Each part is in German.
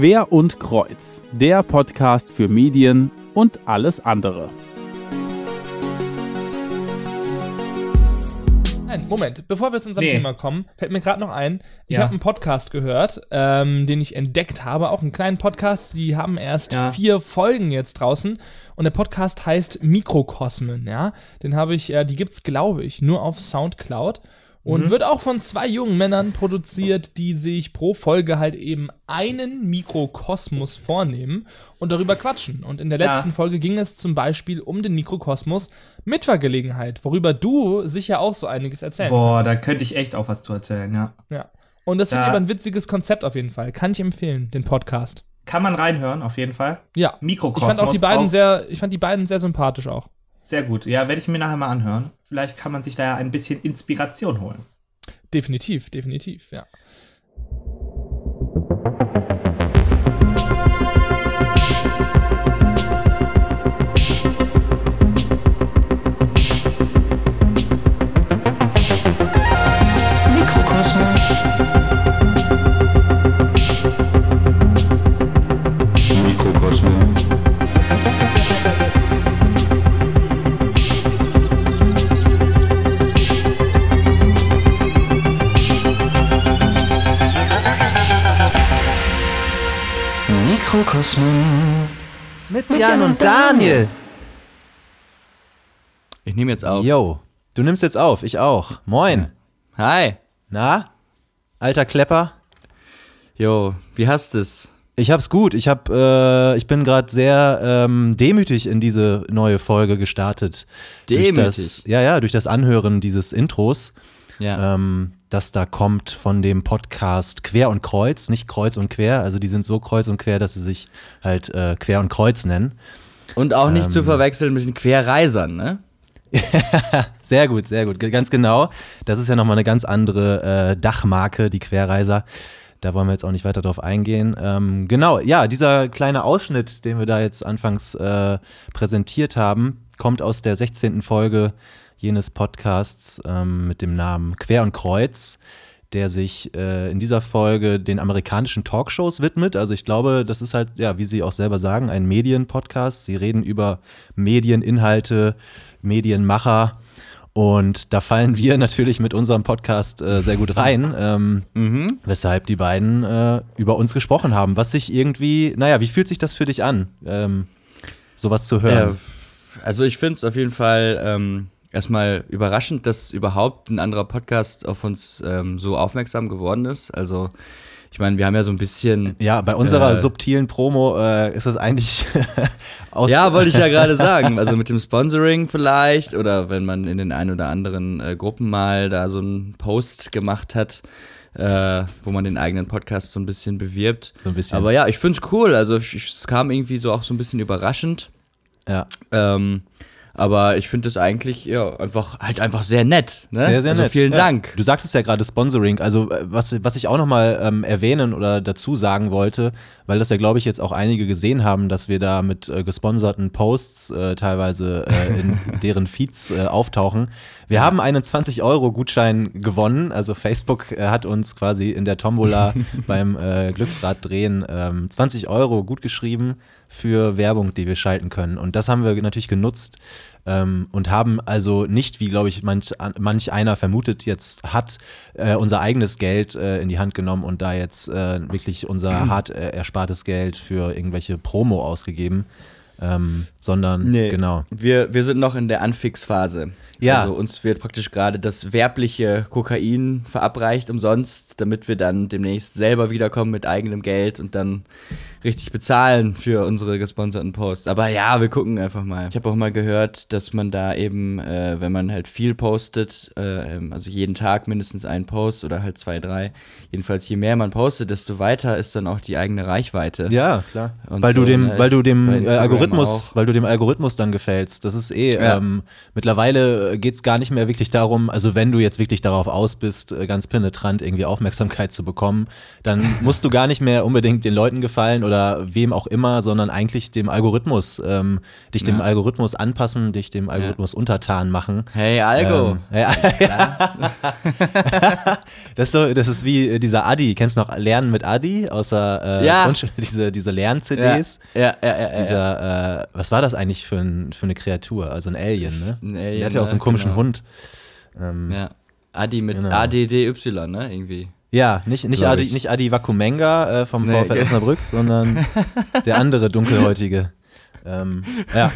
Quer und Kreuz, der Podcast für Medien und alles andere. Nein, Moment, bevor wir zu unserem Nee. Thema kommen, fällt mir gerade noch ein, ich Ja. habe einen Podcast gehört, ähm, den ich entdeckt habe, auch einen kleinen Podcast, die haben erst Ja. vier Folgen jetzt draußen und der Podcast heißt Mikrokosmen, ja, den habe ich, äh, die gibt's glaube ich nur auf Soundcloud und Mhm. wird auch von zwei jungen Männern produziert, die sich pro Folge halt eben einen Mikrokosmos vornehmen und darüber quatschen. Und in der Ja. letzten Folge ging es zum Beispiel um den Mikrokosmos Mitfahrgelegenheit, worüber du sicher auch so einiges erzählen Boah, da könnte ich echt auch was zu erzählen, ja. ja. Und das wird aber ein witziges Konzept auf jeden Fall. Kann ich empfehlen, den Podcast. Kann man reinhören, auf jeden Fall. Ja. Mikrokosmos. Ich fand auch die beiden sehr, ich fand die beiden sehr sympathisch auch. Sehr gut. Ja, werde ich mir nachher mal anhören. Vielleicht kann man sich da ja ein bisschen Inspiration holen. Definitiv, definitiv, ja. Mikrokosmos. Mit Jan und Daniel. Ich nehme jetzt auf. Yo, du nimmst jetzt auf, ich auch. Moin. Hi. Na? Alter Klepper? Jo, wie hast es? Ich hab's gut. Ich hab, äh, ich bin gerade sehr ähm, demütig in diese neue Folge gestartet. Durch Demütig? das, ja, ja, durch das Anhören dieses Intros, Ja. ähm, das da kommt von dem Podcast Quer und Kreuz, nicht Kreuz und Quer. Also die sind so kreuz und quer, dass sie sich halt äh, Quer und Kreuz nennen. Und auch nicht ähm, zu verwechseln mit den Querreisern, ne? Sehr gut, sehr gut. Ganz genau. Das ist ja nochmal eine ganz andere äh, Dachmarke, die Querreiser. Da wollen wir jetzt auch nicht weiter drauf eingehen. Ähm, genau, ja, dieser kleine Ausschnitt, den wir da jetzt anfangs äh, präsentiert haben, kommt aus der 16. Folge jenes Podcasts ähm, mit dem Namen Quer und Kreuz, der sich äh, in dieser Folge den amerikanischen Talkshows widmet. Also ich glaube, das ist halt, ja, wie Sie auch selber sagen, ein Medienpodcast. Sie reden über Medieninhalte, Medienmacher. Und da fallen wir natürlich mit unserem Podcast äh, sehr gut rein, ähm, weshalb die beiden äh, über uns gesprochen haben. Was sich irgendwie, naja, wie fühlt sich das für dich an, ähm, sowas zu hören? Also ich finde es auf jeden Fall ähm, erstmal überraschend, dass überhaupt ein anderer Podcast auf uns ähm, so aufmerksam geworden ist. Also ich meine, wir haben ja so ein bisschen. ja, bei unserer äh, subtilen Promo äh, ist es eigentlich aus. Ja, wollte ich ja gerade sagen. Also mit dem Sponsoring vielleicht oder wenn man in den ein oder anderen äh, Gruppen mal da so einen Post gemacht hat, äh, wo man den eigenen Podcast so ein bisschen bewirbt. So ein bisschen. Aber ja, ich find's cool. Also es kam irgendwie so auch so ein bisschen überraschend. ja. Ähm, aber ich finde es eigentlich ja einfach halt einfach sehr nett. Ne? Sehr, sehr also nett. Vielen Ja. Dank. Du sagtest ja gerade Sponsoring. Also, äh, was, was ich auch nochmal ähm, erwähnen oder dazu sagen wollte, weil das ja, glaube ich, jetzt auch einige gesehen haben, dass wir da mit äh, gesponserten Posts äh, teilweise äh, in deren Feeds äh, auftauchen. Wir haben einen 20-Euro-Gutschein gewonnen. Also, Facebook äh, hat uns quasi in der Tombola beim äh, Glücksrad-Drehen ähm, 20 Euro gut geschrieben für Werbung, die wir schalten können. Und das haben wir natürlich genutzt ähm, und haben also nicht, wie glaube ich manch, an- manch einer vermutet jetzt hat, äh, unser eigenes Geld äh, in die Hand genommen und da jetzt äh, wirklich unser hart äh, erspartes Geld für irgendwelche Promo ausgegeben, ähm, sondern genau. Wir, wir sind noch in der Anfixphase. Ja. Also uns wird praktisch gerade das werbliche Kokain verabreicht umsonst, damit wir dann demnächst selber wiederkommen mit eigenem Geld und dann richtig bezahlen für unsere gesponserten Posts. Aber ja, wir gucken einfach mal. Ich habe auch mal gehört, dass man da eben, äh, wenn man halt viel postet, äh, ähm, also jeden Tag mindestens einen Post oder halt zwei, drei, jedenfalls je mehr man postet, desto weiter ist dann auch die eigene Reichweite. Ja, klar. Und weil du so, dem, ne, weil du dem äh, Algorithmus, auch. weil du dem Algorithmus dann gefällst. Das ist eh Ja. ähm, mittlerweile äh, geht es gar nicht mehr wirklich darum, also wenn du jetzt wirklich darauf aus bist, äh, ganz penetrant irgendwie Aufmerksamkeit zu bekommen, dann musst du gar nicht mehr unbedingt den Leuten gefallen oder wem auch immer, sondern eigentlich dem Algorithmus, ähm, dich dem Ja. Algorithmus anpassen, dich dem Algorithmus untertan machen. Hey, Algo. Ähm, ja, das, ist so, das ist wie äh, dieser Adi. Kennst du noch Lernen mit Adi? Außer äh, Ja. Diese, diese Lern-CDs. Ja, ja, ja, ja, ja. Dieser, äh, was war das eigentlich für, ein, für eine Kreatur? Also ein Alien, ne? Ein Der Alien, hat ja auch so einen ne? komischen Genau. Hund. Ähm, ja. ja. Adi mit Genau. ADDY, ne? Irgendwie. nicht, nicht, Glaub Adi, ich. nicht Adi Wakumenga äh, vom Nee, VfL Osnabrück, sondern der andere dunkelhäutige. Ähm, ja.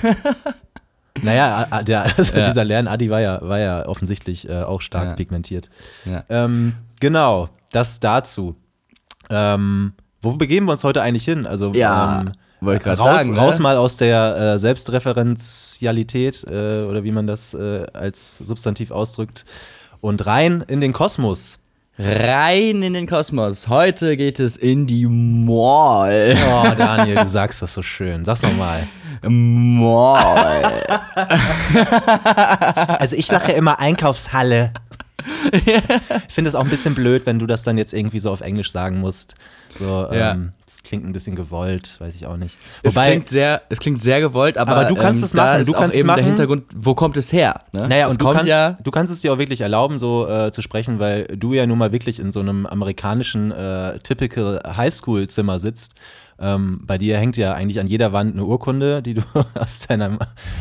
Naja, der, also Ja. dieser Lern-Adi war ja, war ja offensichtlich äh, auch stark Ja. pigmentiert. Ja. Ähm, genau, das dazu. Ähm, wo begeben wir uns heute eigentlich hin? Also Ja, ähm, wollte ich grad raus, sagen, ne? raus mal aus der äh, Selbstreferenzialität äh, oder wie man das äh, als Substantiv ausdrückt und rein in den Kosmos. Rein in den Kosmos. Heute geht es in die Mall. Oh, Daniel, du sagst das so schön. Sag's nochmal. Mall. Also ich sage ja immer Einkaufshalle. Ich finde es auch ein bisschen blöd, wenn du das dann jetzt irgendwie so auf Englisch sagen musst. So, Ja. ähm, das klingt ein bisschen gewollt, weiß ich auch nicht. Es klingt sehr, es klingt sehr gewollt, aber, Aber du kannst ähm, es machen, du kannst es eben der machen. Hintergrund, wo kommt es her? Ne? Naja, es und du kannst, ja, du kannst es dir auch wirklich erlauben, so äh, zu sprechen, weil du ja nun mal wirklich in so einem amerikanischen äh, typical Highschool-Zimmer sitzt. Ähm, bei dir hängt ja eigentlich an jeder Wand eine Urkunde, die du aus deinem,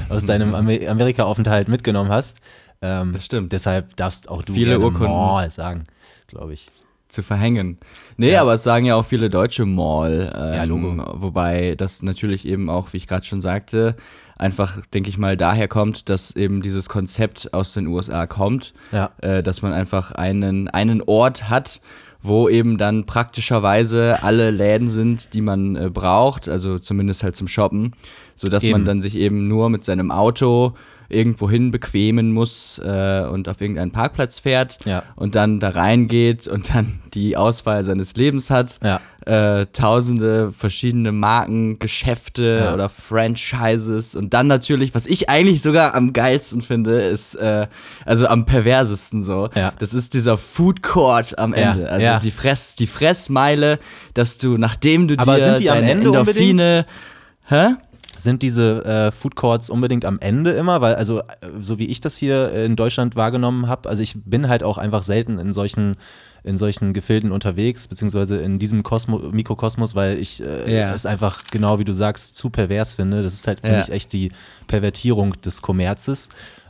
aus deinem Amer Amerika-Aufenthalt mitgenommen hast. Ähm, Das stimmt. Deshalb darfst auch du Viele Urkunden. Mall sagen, glaube ich. zu verhängen. Nee, Ja. aber es sagen ja auch viele Deutsche Mall. Ähm, Ja, Logo. Wobei das natürlich eben auch, wie ich gerade schon sagte, einfach, denke ich mal, daher kommt, dass eben dieses Konzept aus den USA kommt, Ja. äh, dass man einfach einen, einen Ort hat, wo eben dann praktischerweise alle Läden sind, die man äh, braucht, also zumindest halt zum Shoppen, sodass Eben. man dann sich eben nur mit seinem Auto irgendwohin bequemen muss äh, und auf irgendeinen Parkplatz fährt Ja. und dann da reingeht und dann die Auswahl seines Lebens hat. Ja. Äh, tausende verschiedene Marken, Geschäfte Ja. oder Franchises und dann natürlich, was ich eigentlich sogar am geilsten finde, ist, äh, also am perversesten so, das ist dieser Food Court am Ende. Also die, Fress, die Fressmeile, dass du, nachdem du Aber dir sind die am Ende Endorphine. Hä? Sind diese äh, Food Courts unbedingt am Ende immer? Weil, also, äh, so wie ich das hier in Deutschland wahrgenommen habe, also ich bin halt auch einfach selten in solchen, in solchen Gefilden unterwegs, beziehungsweise in diesem Kosmo Mikrokosmos, weil ich äh, Ja. es einfach, genau wie du sagst, zu pervers finde. Das ist halt, finde Ja. ich, echt die Pervertierung des Kommerzes.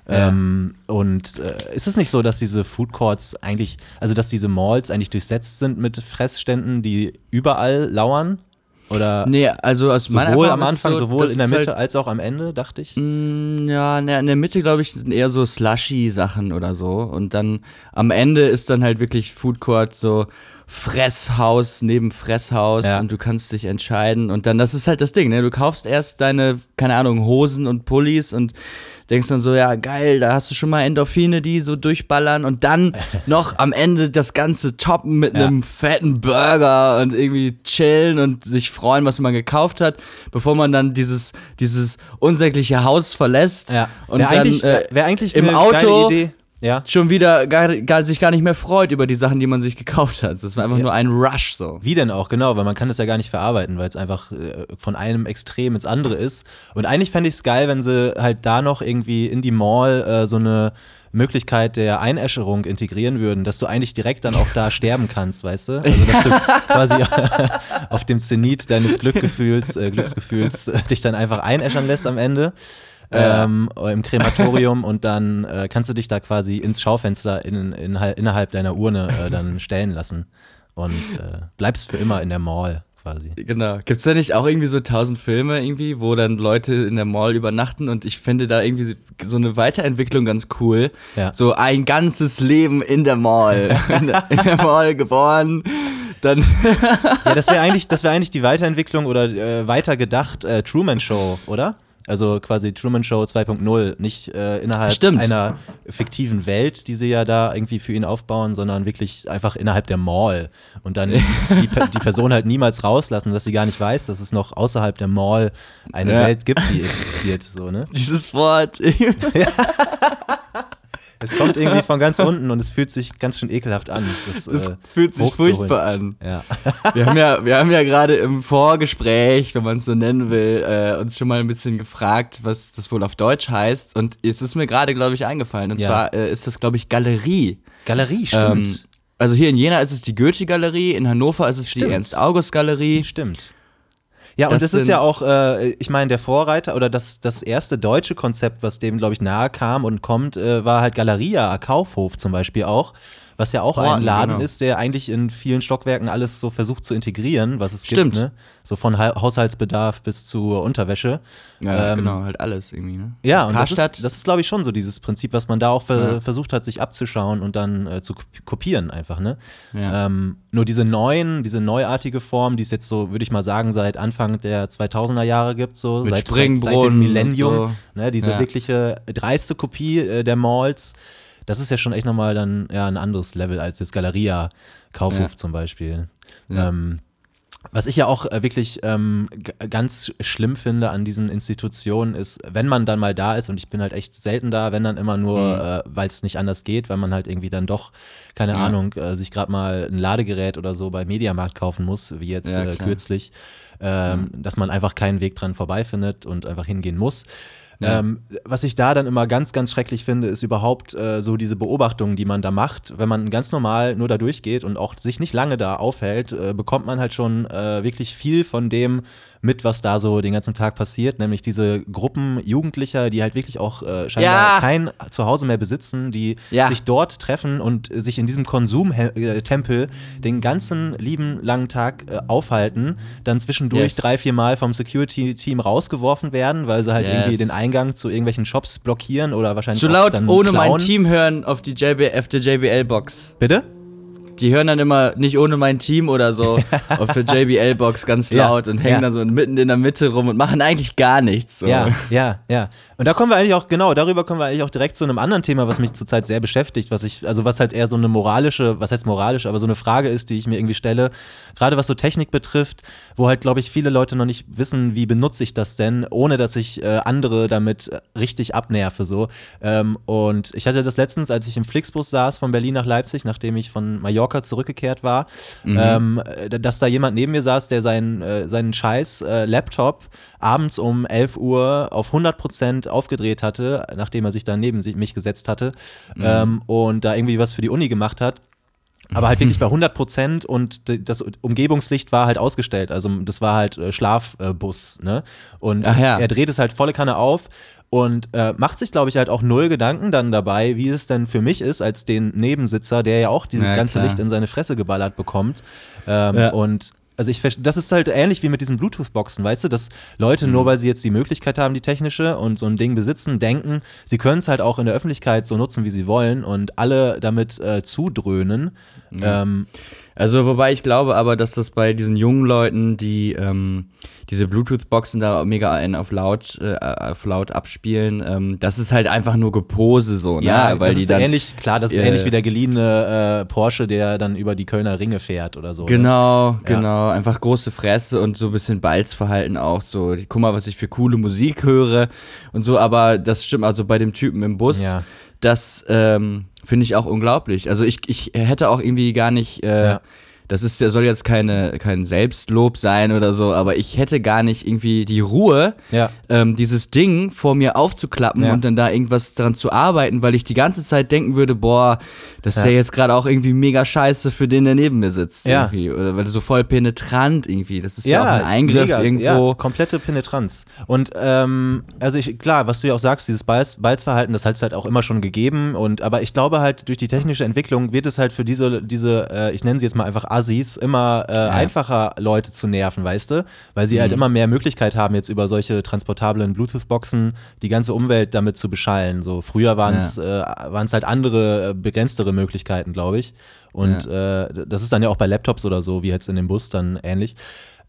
Ja. Ähm, und äh, ist es nicht so, dass diese Food Courts eigentlich, also dass diese Malls eigentlich durchsetzt sind mit Fressständen, die überall lauern? Oder Nee, also aus meiner sowohl am Anfang, so, sowohl in der Mitte halt als auch am Ende, dachte ich. Mm, Ja, ne, in der Mitte, glaube ich, sind eher so Slushy-Sachen oder so. Und dann am Ende ist dann halt wirklich Food Court so Fresshaus neben Fresshaus Ja. und du kannst dich entscheiden. Und dann, das ist halt das Ding, ne? Du kaufst erst deine, keine Ahnung, Hosen und Pullis und denkst dann so, ja, geil, da hast du schon mal Endorphine, die so durchballern und dann noch am Ende das Ganze toppen mit Ja. einem fetten Burger und irgendwie chillen und sich freuen, was man gekauft hat, bevor man dann dieses, dieses unsägliche Haus verlässt und Wär dann eigentlich, äh, wär eigentlich im eine Auto geile Idee. Ja. schon wieder gar, gar, sich gar nicht mehr freut über die Sachen, die man sich gekauft hat. Das war einfach Ja. nur ein Rush so. Wie denn auch, genau, weil man kann das ja gar nicht verarbeiten, weil es einfach äh, von einem Extrem ins andere ist. Und eigentlich fände ich es geil, wenn sie halt da noch irgendwie in die Mall äh, so eine Möglichkeit der Einäscherung integrieren würden, dass du eigentlich direkt dann auch da sterben kannst, weißt du? Also dass du quasi auf dem Zenit deines Glückgefühls, äh, Glücksgefühls äh, dich dann einfach einäschern lässt am Ende. Ähm, im Krematorium und dann äh, kannst du dich da quasi ins Schaufenster in, in, innerhalb deiner Urne äh, dann stellen lassen und äh, bleibst für immer in der Mall quasi. Genau. Gibt es da nicht auch irgendwie so tausend Filme irgendwie, wo dann Leute in der Mall übernachten und ich finde da irgendwie so eine Weiterentwicklung ganz cool. Ja. So ein ganzes Leben in der Mall. in, der, in der Mall geboren. Dann Ja, das wäre eigentlich, das wäre eigentlich die Weiterentwicklung oder äh, weitergedacht äh, Truman Show, oder? Also quasi Truman Show 2.0, nicht äh, innerhalb Stimmt. einer fiktiven Welt, die sie ja da irgendwie für ihn aufbauen, sondern wirklich einfach innerhalb der Mall und dann die, die Person halt niemals rauslassen, dass sie gar nicht weiß, dass es noch außerhalb der Mall eine Ja. Welt gibt, die existiert, so, ne? dieses Wort. Es kommt irgendwie von ganz unten und es fühlt sich ganz schön ekelhaft an. Das, Das äh, fühlt sich furchtbar an. Ja. Wir haben ja, wir haben ja gerade im Vorgespräch, wenn man es so nennen will, äh, uns schon mal ein bisschen gefragt, was das wohl auf Deutsch heißt. Und es ist mir gerade, glaube ich, eingefallen. Und Ja. zwar äh, ist das, glaube ich, Galerie. Galerie, Ähm, stimmt. also hier in Jena ist es die Goethe-Galerie, in Hannover ist es Stimmt. die Ernst-August-Galerie. Stimmt. Ja, und Das das ist ja auch, äh, ich meine, der Vorreiter oder das, das erste deutsche Konzept, was dem, glaube ich, nahe kam und kommt, äh, war halt Galeria, Kaufhof zum Beispiel auch. Was ja auch ein Horten, Laden genau. ist, der eigentlich in vielen Stockwerken alles so versucht zu integrieren, was es Stimmt. gibt. Ne? So von ha Haushaltsbedarf bis zu Unterwäsche. Ja, Ähm, genau, halt alles irgendwie, ne? Ja, und das Karstadt. ist, das ist glaube ich, schon so dieses Prinzip, was man da auch ver Ja. versucht hat, sich abzuschauen und dann äh, zu kopi- kopieren einfach, ne? Ja. Ähm, nur diese neuen, diese neuartige Form, die es jetzt so, würde ich mal sagen, seit Anfang der 2000er Jahre gibt, so Mit seit, seit, seit dem Millennium, und ne? Diese Ja. wirkliche dreiste Kopie äh, der Malls. Das ist ja schon echt nochmal dann ja ein anderes Level als jetzt Galeria, Kaufhof Ja. zum Beispiel. Ja. Ähm, was ich ja auch äh, wirklich ähm, ganz schlimm finde an diesen Institutionen ist, wenn man dann mal da ist, und ich bin halt echt selten da, wenn dann immer nur, Mhm. äh, weil es nicht anders geht, weil man halt irgendwie dann doch, keine Ja. Ahnung, äh, sich gerade mal ein Ladegerät oder so bei Mediamarkt kaufen muss, wie jetzt Ja, äh, kürzlich, ähm, dass man einfach keinen Weg dran vorbeifindet und einfach hingehen muss. Ja. Ähm, was ich da dann immer ganz, ganz schrecklich finde, ist überhaupt äh, so diese Beobachtungen, die man da macht. Wenn man ganz normal nur da durchgeht und auch sich nicht lange da aufhält, äh, bekommt man halt schon äh, wirklich viel von dem mit, was da so den ganzen Tag passiert. Nämlich diese Gruppen Jugendlicher, die halt wirklich auch äh, scheinbar Ja. kein Zuhause mehr besitzen, die Ja. sich dort treffen und sich in diesem Konsumtempel den ganzen lieben langen Tag äh, aufhalten, dann zwischendurch Yes. drei, vier Mal vom Security-Team rausgeworfen werden, weil sie halt Yes. irgendwie den Eingang zu irgendwelchen Shops blockieren oder wahrscheinlich Zu laut dann ohne mein klauen. Team hören auf die JB, auf der JBL-Box. Bitte? Die hören dann immer nicht ohne mein Team oder so auf der JBL-Box ganz Ja, laut und hängen ja. dann so mitten in der Mitte rum und machen eigentlich gar nichts. So. Ja, ja, ja. Und da kommen wir eigentlich auch, genau, darüber kommen wir eigentlich auch direkt zu einem anderen Thema, was mich zurzeit sehr beschäftigt, was ich, also was halt eher so eine moralische, was heißt moralisch, aber so eine Frage ist, die ich mir irgendwie stelle, gerade was so Technik betrifft, wo halt, glaube ich, viele Leute noch nicht wissen, wie benutze ich das denn, ohne dass ich äh, andere damit äh, richtig abnerve, so. Ähm, und ich hatte das letztens, als ich im Flixbus saß von Berlin nach Leipzig, nachdem ich von Mallorca zurückgekehrt war, ähm, äh, dass da jemand neben mir saß, der seinen, äh, seinen scheiß äh, Laptop abends um 11 Uhr auf 100% aufgedreht hatte, nachdem er sich dann neben sich, mich gesetzt hatte ähm, und da irgendwie was für die Uni gemacht hat. Aber halt wirklich bei 100 Prozent und das Umgebungslicht war halt ausgestellt. Also das war halt äh, Schlafbus, ne? Und ja. er dreht es halt volle Kanne auf und äh, macht sich, glaube ich, halt auch null Gedanken dann dabei, wie es denn für mich ist, als den Nebensitzer, der ja auch dieses Ja, ganze klar. Licht in seine Fresse geballert bekommt. Ähm, Ja. Und also ich das ist halt ähnlich wie mit diesen Bluetooth-Boxen, weißt du, dass Leute nur weil sie jetzt die Möglichkeit haben, die technische und so ein Ding besitzen, denken, sie können es halt auch in der Öffentlichkeit so nutzen, wie sie wollen und alle damit äh, zudröhnen. Ähm, Also, wobei ich glaube aber, dass das bei diesen jungen Leuten, die ähm, diese Bluetooth-Boxen da mega einen auf laut, äh, auf laut abspielen, ähm, das ist halt einfach nur Gepose so, ne? ja, weil das ist dann. ähnlich, klar, das ist Ja, ähnlich ja. wie der geliehene äh, Porsche, der dann über die Kölner Ringe fährt oder so. Ne? Genau, genau. Einfach große Fresse und so ein bisschen Balzverhalten auch. So, guck mal, was ich für coole Musik höre und so. Aber das stimmt also bei dem Typen im Bus. Ja. Das ähm, finde ich auch unglaublich. Also ich, ich hätte auch irgendwie gar nicht. Äh, Ja. Das ist, der soll jetzt keine, kein Selbstlob sein oder so, aber ich hätte gar nicht irgendwie die Ruhe, Ja. ähm, dieses Ding vor mir aufzuklappen Ja. und dann da irgendwas dran zu arbeiten, weil ich die ganze Zeit denken würde, boah, das ist Ja. ja jetzt gerade auch irgendwie mega scheiße für den, der neben mir sitzt. Ja. Irgendwie. Oder weil so voll penetrant irgendwie. Das ist ja, auch ein Eingriff mega, irgendwo. Ja, komplette Penetranz. Und ähm, also ich, klar, was du ja auch sagst, dieses Balz, Balzverhalten, das hat es halt auch immer schon gegeben. Und aber ich glaube halt, durch die technische Entwicklung wird es halt für diese, diese, äh, ich nenne sie jetzt mal einfach Assis, immer äh, einfacher, Leute zu nerven, weißt du? Weil sie halt Mhm. immer mehr Möglichkeit haben, jetzt über solche transportablen Bluetooth-Boxen die ganze Umwelt damit zu beschallen. So früher waren es äh, waren's halt andere, äh, begrenztere Möglichkeiten, glaube ich. Und äh, das ist dann ja auch bei Laptops oder so, wie jetzt in dem Bus dann ähnlich.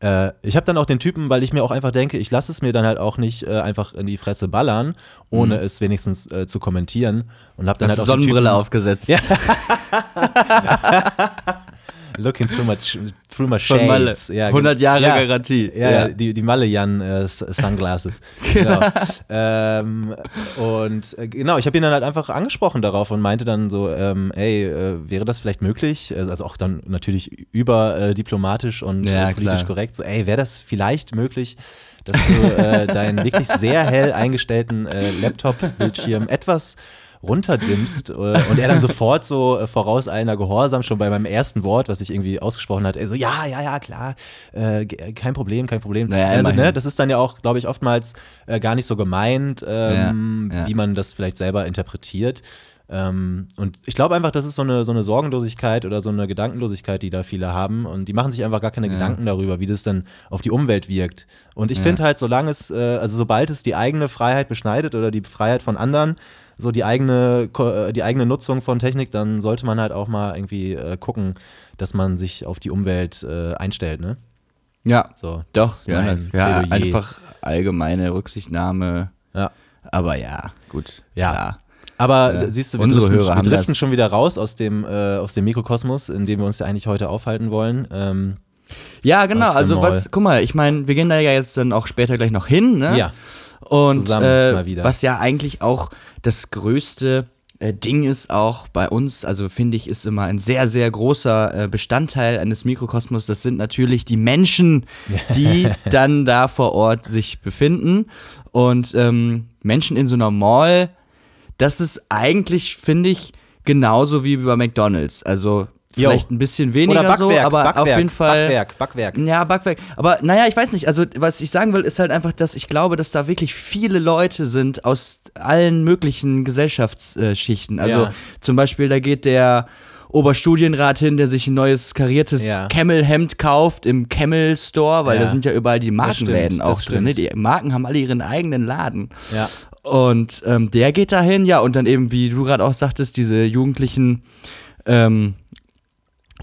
Äh, ich habe dann auch den Typen, weil ich mir auch einfach denke, ich lasse es mir dann halt auch nicht äh, einfach in die Fresse ballern, ohne es wenigstens äh, zu kommentieren. Und habe dann Hast halt auch den Sonnenbrille aufgesetzt. Ja. Looking through my, through my Von Malle. shades. Ja, 100 Jahre ja, Garantie. Ja, ja. die, die Malle-Jan äh, Sunglasses. Genau. ähm, und äh, genau, ich habe ihn dann halt einfach angesprochen darauf und meinte dann so, ähm, ey, äh, wäre das vielleicht möglich? Also also auch dann natürlich über äh, und äh, politisch klar. korrekt. So, ey, wäre das vielleicht möglich, dass du äh, deinen wirklich sehr hell eingestellten Laptop-Bildschirm etwas runterdimmst äh, und er dann sofort so äh, vorauseilender Gehorsam schon bei meinem ersten Wort, was ich irgendwie ausgesprochen hat, so, ja, ja, ja, klar, äh, kein Problem, kein Problem. Naja, also, immerhin. ne, das ist dann ja auch, glaube ich, oftmals äh, gar nicht so gemeint, ähm, Ja, ja. wie man das vielleicht selber interpretiert. Ähm, und ich glaube einfach, das ist so eine, so eine Sorgenlosigkeit oder so eine Gedankenlosigkeit, die da viele haben. Und die machen sich einfach gar keine Ja. Gedanken darüber, wie das dann auf die Umwelt wirkt. Und ich Ja. finde halt, solange es, äh, also sobald es die eigene Freiheit beschneidet oder die Freiheit von anderen, so die eigene, äh, die eigene Nutzung von Technik, dann sollte man halt auch mal irgendwie äh, gucken, dass man sich auf die Umwelt äh, einstellt, ne? Ja, So, doch. Ja, ja einfach allgemeine Rücksichtnahme. Ja. Aber ja, gut. Ja. klar. Aber Äh, siehst du, wir unsere driften, Hörer wir driften schon wieder raus aus dem, äh, aus dem Mikrokosmos, in dem wir uns ja eigentlich heute aufhalten wollen. Ähm, Ja, genau. Also was, guck mal, ich meine, wir gehen da ja jetzt dann auch später gleich noch hin, ne? Ja. Und Zusammen äh, mal wieder. was ja eigentlich auch das größte äh, Ding ist auch bei uns, also finde ich, ist immer ein sehr, sehr großer äh, Bestandteil eines Mikrokosmos. Das sind natürlich die Menschen, die dann da vor Ort sich befinden. Und ähm, Menschen in so einer Mall, das ist eigentlich, finde ich, genauso wie bei McDonalds. Also Jo. vielleicht ein bisschen weniger Oder Backwerk, so, aber Backwerk, auf jeden Fall. Backwerk, Backwerk. Ja, Backwerk. Aber naja, ich weiß nicht. Also, was ich sagen will, ist halt einfach, dass ich glaube, dass da wirklich viele Leute sind aus allen möglichen Gesellschaftsschichten. Also, Ja. zum Beispiel, da geht der Oberstudienrat hin, der sich ein neues kariertes Ja. Camel-Hemd kauft im Camel Store, weil Ja. da sind ja überall die Markenläden auch drin. Ne? Die Marken haben alle ihren eigenen Laden. Ja. Und ähm, der geht dahin, ja, und dann eben, wie du gerade auch sagtest, diese Jugendlichen, ähm,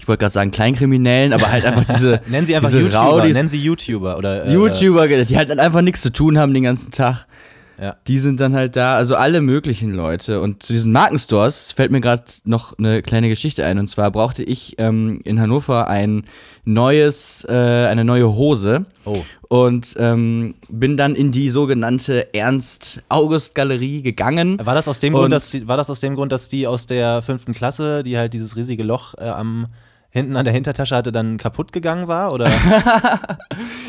ich wollte gerade sagen Kleinkriminellen, aber halt einfach diese, Nennen sie einfach diese YouTuber, Raudis, nennen sie YouTuber oder äh, YouTuber, die halt einfach nichts zu tun haben den ganzen Tag. Ja. Die sind dann halt da, also alle möglichen Leute. Und zu diesen Markenstores fällt mir gerade noch eine kleine Geschichte ein. Und zwar brauchte ich ähm, in Hannover ein neues, äh, eine neue Hose. Oh. Und ähm, bin dann in die sogenannte Ernst-August-Galerie gegangen. War das aus dem Und- Grund, dass die, war das aus dem Grund, dass die aus der fünften Klasse, die halt dieses riesige Loch äh, am hinten an der Hintertasche hatte, dann kaputt gegangen war? Oder?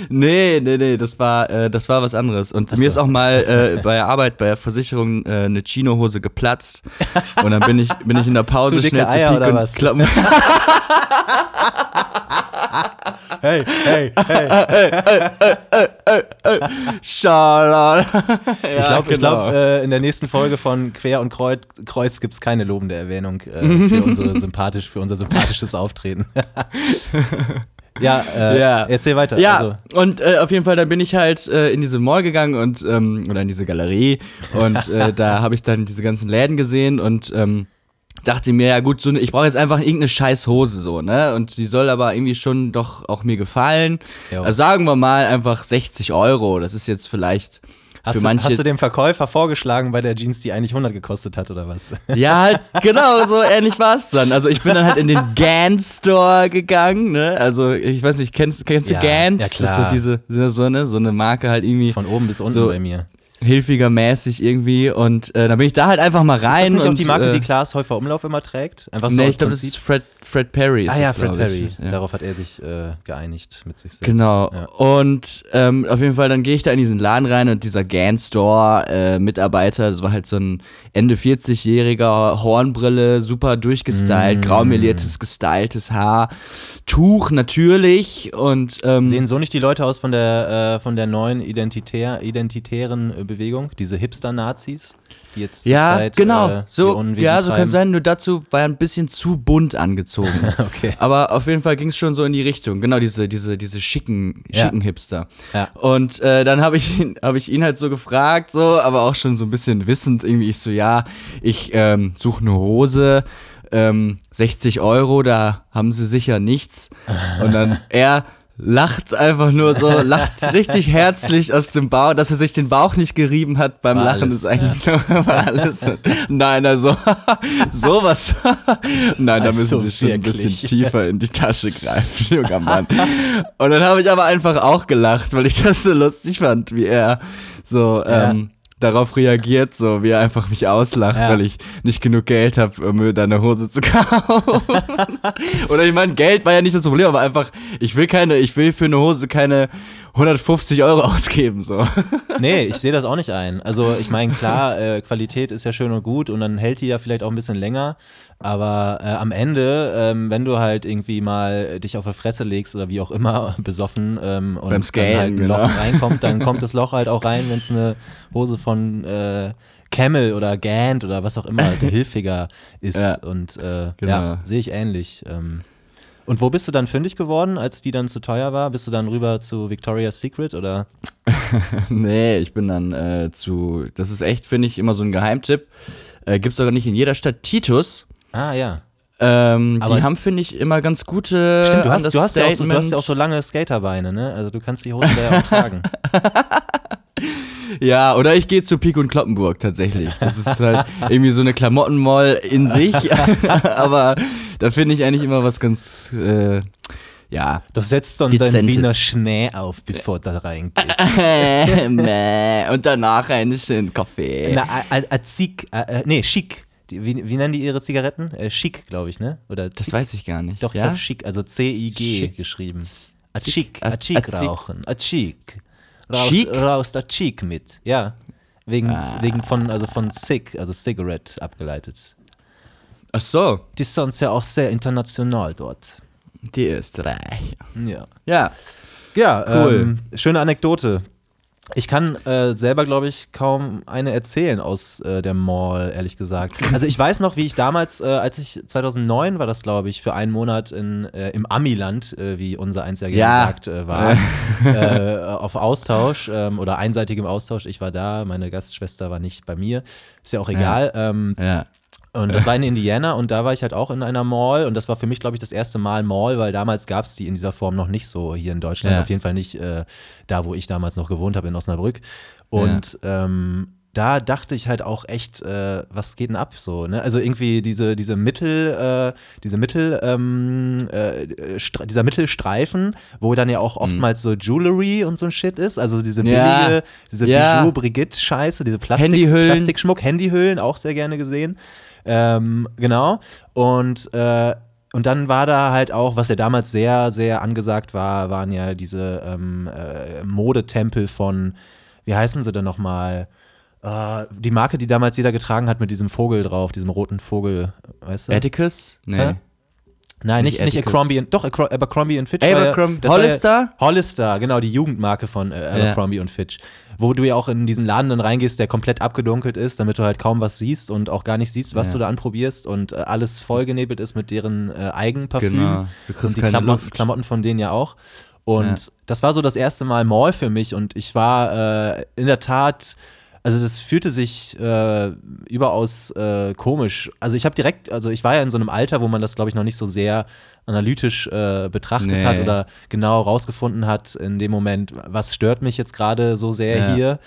Nee, nee, nee, das war, äh, das war was anderes. Und Ach mir so. ist auch mal äh, bei der Arbeit, bei der Versicherung äh, eine Chino-Hose geplatzt. Und dann bin ich, bin ich in der Pause Zu schnell zu Eier Peak oder was? Klappen. hey, hey, hey. Schalala. ich glaube, ich glaub, äh, in der nächsten Folge von Quer und Kreuz, Kreuz gibt es keine lobende Erwähnung äh, für, unsere sympathisch, für unser sympathisches Auftreten. ja, äh, Ja. erzähl weiter. Ja, Also, und äh, auf jeden Fall, dann bin ich halt äh, in diese Mall gegangen und ähm, oder in diese Galerie und äh, da habe ich dann diese ganzen Läden gesehen und ähm, dachte mir, ja gut, so eine, ich brauche jetzt einfach irgendeine scheiß Hose so, ne? Und sie soll aber irgendwie schon doch auch mir gefallen. Jo. Also sagen wir mal einfach 60 Euro. Das ist jetzt vielleicht hast, du, manche. hast du dem Verkäufer vorgeschlagen bei der Jeans, die eigentlich 100 gekostet hat oder was? Ja, halt, genau, so ähnlich war es dann. Also ich bin dann halt in den Gans Store gegangen, ne? Also ich weiß nicht, kennst, kennst Ja, du Gans? ja, Das klar. ist so diese, so, ne, so eine Marke halt irgendwie Von oben bis unten So, bei mir. Hilfiger mäßig irgendwie und äh, dann bin ich da halt einfach mal Ist das rein nicht auch und die Marke, äh, die Klaas Häufer Umlauf immer trägt? Einfach so nee, ich glaube, das ist Fred, Fred Perry. Ah ja, das, Fred Perry. Ja. Darauf hat er sich äh, geeinigt mit sich selbst. Genau. Ja. Und ähm, auf jeden Fall, dann gehe ich da in diesen Laden rein und dieser Gan-Store-Mitarbeiter, das war halt so ein Ende 40-jähriger, Hornbrille, super durchgestylt, Mm. graumeliertes, gestyltes Haar, Tuch natürlich und ähm, Sehen so nicht die Leute aus von der, äh, von der neuen Identitär, identitären äh, Bewegung, diese Hipster-Nazis, die jetzt ja, zurzeit, genau. äh, so, ja, so kann treiben? sein. Nur dazu war er ein bisschen zu bunt angezogen. Okay. Aber auf jeden Fall ging es schon so in die Richtung. Genau, diese, diese, diese schicken, Ja. schicken Hipster. Ja. Und äh, dann habe ich, ihn- ich ihn halt so gefragt, so, aber auch schon so ein bisschen wissend, irgendwie ich so, ja, ich ähm, suche eine Hose, ähm, 60 Euro, da haben sie sicher nichts. Und dann er lacht einfach nur so, lacht richtig herzlich aus dem Bauch, dass er sich den Bauch nicht gerieben hat beim War Lachen, alles, ist eigentlich noch war alles. Nein, also sowas. Nein, da Also müssen Sie schon ein bisschen tiefer in die Tasche greifen, junger Mann. Und dann habe ich aber einfach auch gelacht, weil ich das so lustig fand, wie er so Ja. ähm, darauf reagiert, so wie er einfach mich auslacht, Ja. weil ich nicht genug Geld habe, um mir da eine Hose zu kaufen. Oder ich meine, Geld war ja nicht das Problem, aber einfach, ich will keine, ich will für eine Hose keine 150 Euro ausgeben, so. Nee, ich sehe das auch nicht ein. Also ich meine, klar, äh, Qualität ist ja schön und gut und dann hält die ja vielleicht auch ein bisschen länger. Aber äh, am Ende, ähm, wenn du halt irgendwie mal dich auf die Fresse legst oder wie auch immer besoffen ähm, und Beim dann Skaten, halt ein genau. Loch reinkommt, dann kommt das Loch halt auch rein, wenn es eine Hose von äh, Camel oder Gant oder was auch immer hilfiger ist. Ja, und äh, genau. ja, sehe ich ähnlich. Ähm, und wo bist du dann fündig geworden, als die dann zu teuer war? Bist du dann rüber zu Victoria's Secret oder? nee, ich bin dann äh, zu, das ist echt, finde ich, immer so ein Geheimtipp. Äh, gibt's aber nicht in jeder Stadt. Titus. Ah ja. Ähm, Aber- die haben, finde ich, immer ganz gute Stimmt, du hast, du, hast ja auch so, du hast ja auch so lange Skaterbeine, ne? Also du kannst die Hose ja auch tragen. Ja, oder ich gehe zu Pik und Kloppenburg tatsächlich. Das ist halt irgendwie so eine Klamottenmall in sich. aber da finde ich eigentlich immer was ganz, äh, ja. Du setzt dann deinen Dezentes. Wiener Schnee auf, bevor du da reingehst. Und danach einen schönen Kaffee. Na, a, a, a Zieg, a, a, nee, Chic. Wie, wie nennen die ihre Zigaretten? Äh, Chic, glaube ich, ne? Oder das weiß ich gar nicht. Doch, ich ja? glaube Chic, also C-I-G geschrieben. A Zieg. Chic, A- a a Chic Zieg. rauchen, a Chic. Raus, raus da Chic mit, ja. Wegen, Ah. wegen von, also von Cig, also Cigarette abgeleitet. Ach so, Die sind sonst ja auch sehr international dort. die Österreich. Ja. Ja. Ja, Cool. ähm, schöne Anekdote. Ich kann äh, selber, glaube ich, kaum eine erzählen aus äh, der Mall, ehrlich gesagt. Also ich weiß noch, wie ich damals, äh, als ich 2009 war das, glaube ich, für einen Monat in, äh, im Amiland, äh, wie unser eins ja gerne Ja. sagt, äh, war, äh, auf Austausch ähm, oder einseitigem Austausch. Ich war da, meine Gastschwester war nicht bei mir. Ist ja auch egal. Ähm, Ja. Und das war in Indiana und da war ich halt auch in einer Mall und das war für mich, glaube ich, das erste Mal Mall, weil damals gab es die in dieser Form noch nicht so hier in Deutschland. Ja. Auf jeden Fall nicht äh, da, wo ich damals noch gewohnt habe, in Osnabrück. Und ähm, da dachte ich halt auch echt, äh, was geht denn ab so, ne? Also irgendwie diese, diese Mittel, äh, diese Mittel, ähm, äh, dieser Mittelstreifen, wo dann ja auch oftmals so Jewelry und so ein Shit ist, also diese billige, Mhm. Ja. diese Ja. Bijou-Brigitte-Scheiße, diese Plastik, Handyhüllen. Plastikschmuck, Handyhüllen, auch sehr gerne gesehen. Ähm, genau. Und, äh, und dann war da halt auch, was ja damals sehr, sehr angesagt war, waren ja diese ähm, äh, Modetempel von, wie heißen sie denn nochmal? Äh, die Marke, die damals jeder getragen hat mit diesem Vogel drauf, diesem roten Vogel, weißt du? Atticus? Nee. Hä? Nein, nicht, Nicht nicht. Abercrombie, und- doch Abercrombie und Fitch. Abercrombie- ja, Hollister? Ja, Hollister, genau, die Jugendmarke von äh, Abercrombie und Fitch. Wo du ja auch in diesen Laden dann reingehst, der komplett abgedunkelt ist, damit du halt kaum was siehst und auch gar nicht siehst, was Ja. du da anprobierst und äh, alles vollgenebelt ist mit deren äh, Eigenparfüm. Genau. Du kriegst und die keine Klamotten, Luft. Klamotten von denen ja auch. Und Ja. das war so das erste Mal Mall für mich und ich war äh, in der Tat, also das fühlte sich äh, überaus äh, komisch. Also ich habe direkt, also ich war ja in so einem Alter, wo man das, glaube ich, noch nicht so sehr analytisch äh, betrachtet Nee. hat oder genau rausgefunden hat in dem Moment, was stört mich jetzt gerade so sehr Ja. hier.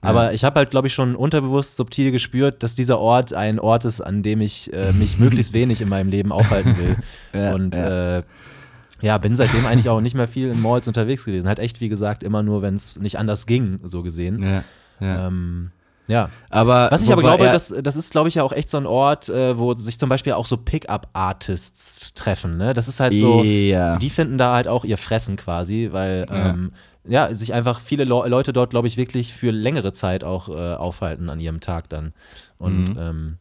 Aber ich habe halt, glaube ich, schon unterbewusst subtil gespürt, dass dieser Ort ein Ort ist, an dem ich äh, mich möglichst wenig in meinem Leben aufhalten will. Ja, und ja. Äh, ja, bin seitdem eigentlich auch nicht mehr viel in Malls unterwegs gewesen. Halt echt, wie gesagt, immer nur, wenn es nicht anders ging, so gesehen. Ja. Ja. Ähm, ja. aber Was ich aber glaube, das, das ist, glaube ich, ja auch echt so ein Ort, äh, wo sich zum Beispiel auch so Pickup-Artists treffen. Ne? Das ist halt so, Ja. die finden da halt auch ihr Fressen quasi, weil Ja. ähm, ja, sich einfach viele Le Leute dort, glaube ich, wirklich für längere Zeit auch äh, aufhalten an ihrem Tag dann. Und ähm,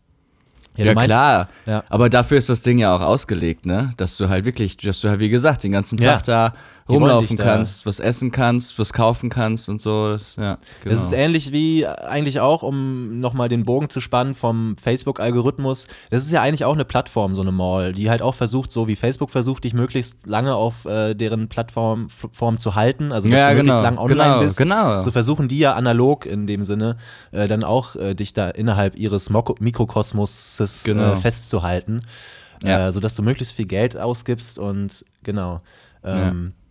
Ja, meint- klar. Ja. Aber dafür ist das Ding ja auch ausgelegt, ne? Dass du halt wirklich, dass du halt, wie gesagt, den ganzen Ja. Tag da Die rumlaufen kannst, was essen kannst, was kaufen kannst und so. Das- Ja, genau. Das ist ähnlich wie eigentlich auch, um nochmal den Bogen zu spannen vom Facebook-Algorithmus. Das ist ja eigentlich auch eine Plattform, so eine Mall, die halt auch versucht, so wie Facebook versucht, dich möglichst lange auf äh, deren Plattform Form zu halten. Also, dass Ja, du möglichst genau, lang online genau, bist. genau. So versuchen die ja analog in dem Sinne äh, dann auch äh, dich da innerhalb ihres Mikrokosmoses Genau. äh, festzuhalten. Ja. Äh, sodass du möglichst viel Geld ausgibst und genau. Ähm, Ja,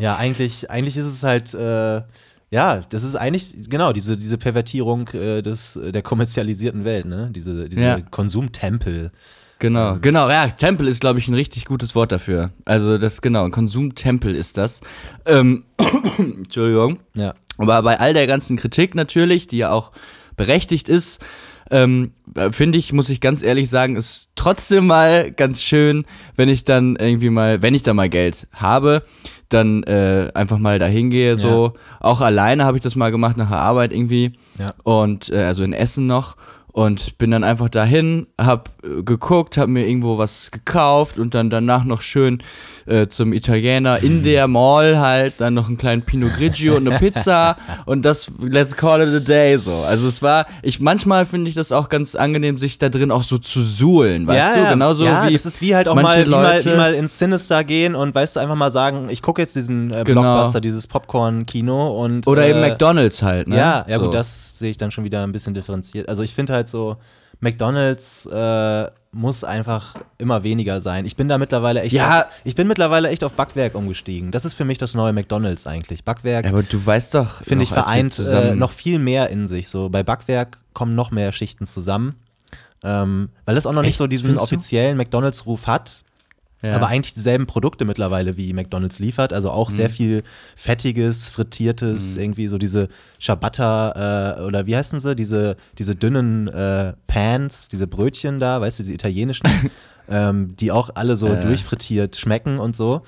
eigentlich, eigentlich ist es halt, äh, ja, das ist eigentlich, genau, diese, diese Pervertierung äh, des, der kommerzialisierten Welt, ne? Diese, diese Ja. Konsumtempel. Genau, genau, ja, Tempel ist, glaube ich, ein richtig gutes Wort dafür. Also das, genau, ein Konsumtempel ist das. Ähm, Entschuldigung. Ja. Aber bei all der ganzen Kritik natürlich, die ja auch berechtigt ist, ähm, finde ich, muss ich ganz ehrlich sagen, ist trotzdem mal ganz schön, wenn ich dann irgendwie mal, wenn ich da mal Geld habe, dann äh, einfach mal dahin gehe, so. Auch alleine habe ich das mal gemacht nach der Arbeit irgendwie. Ja. Und äh, also in Essen noch. Und bin dann einfach dahin, hab äh, geguckt, hab mir irgendwo was gekauft und dann danach noch schön äh, zum Italiener in der Mall halt dann noch einen kleinen Pinot Grigio und eine Pizza und das let's call it a day so. Also es war, ich manchmal finde ich das auch ganz angenehm, sich da drin auch so zu suhlen, weißt du, genauso ja, wie das ist wie halt auch mal, wie mal, Leute- wie mal ins Sinister gehen und weißt du, einfach mal sagen, ich gucke jetzt diesen äh, Genau. Blockbuster, dieses Popcorn-Kino und oder eben äh, McDonald's halt, ne? Ja, ja so. gut, das sehe ich dann schon wieder ein bisschen differenziert. Also ich finde halt so, McDonalds äh, muss einfach immer weniger sein. Ich bin da mittlerweile echt Ja. auf, ich bin mittlerweile echt auf Backwerk umgestiegen. Das ist für mich das neue McDonalds eigentlich. Backwerk Ja, aber du weißt doch, finde ich vereint äh, noch viel mehr in sich. So bei Backwerk kommen noch mehr Schichten zusammen. Ähm, weil es auch noch nicht Echt? so diesen Findest offiziellen McDonalds-Ruf hat, Ja. aber eigentlich dieselben Produkte mittlerweile wie McDonalds liefert. Also auch Mhm. sehr viel fettiges, frittiertes, irgendwie so diese Ciabatta äh, oder wie heißen sie? Diese, diese dünnen äh, Pans, diese Brötchen da, weißt du, diese italienischen, ähm, die auch alle so Äh. durchfrittiert schmecken und so.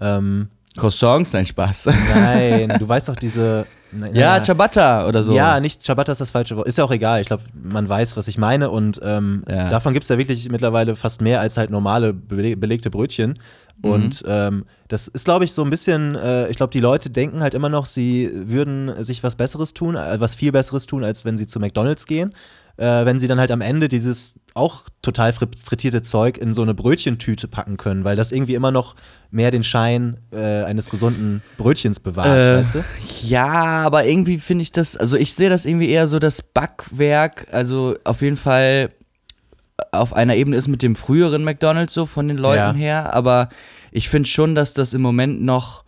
Ähm, Croissants, nein, Spaß. nein, du weißt doch diese. na- ja, Ciabatta oder so. ja, nicht Ciabatta ist das falsche Wort. Ist ja auch egal. Ich glaube, man weiß, was ich meine. Und ähm, Ja. davon gibt es ja wirklich mittlerweile fast mehr als halt normale bele belegte Brötchen. Mhm. Und ähm, das ist, glaube ich, so ein bisschen, äh, ich glaube, die Leute denken halt immer noch, sie würden sich was Besseres tun, äh, was viel Besseres tun, als wenn sie zu McDonalds gehen. Äh, wenn sie dann halt am Ende dieses auch total fri- frittierte Zeug in so eine Brötchentüte packen können, weil das irgendwie immer noch mehr den Schein äh, eines gesunden Brötchens bewahrt, Äh, weißt du? Ja, aber irgendwie finde ich das, also ich sehe das irgendwie eher so, das Backwerk, also auf jeden Fall auf einer Ebene ist mit dem früheren McDonalds so von den Leuten Ja. her, aber ich finde schon, dass das im Moment noch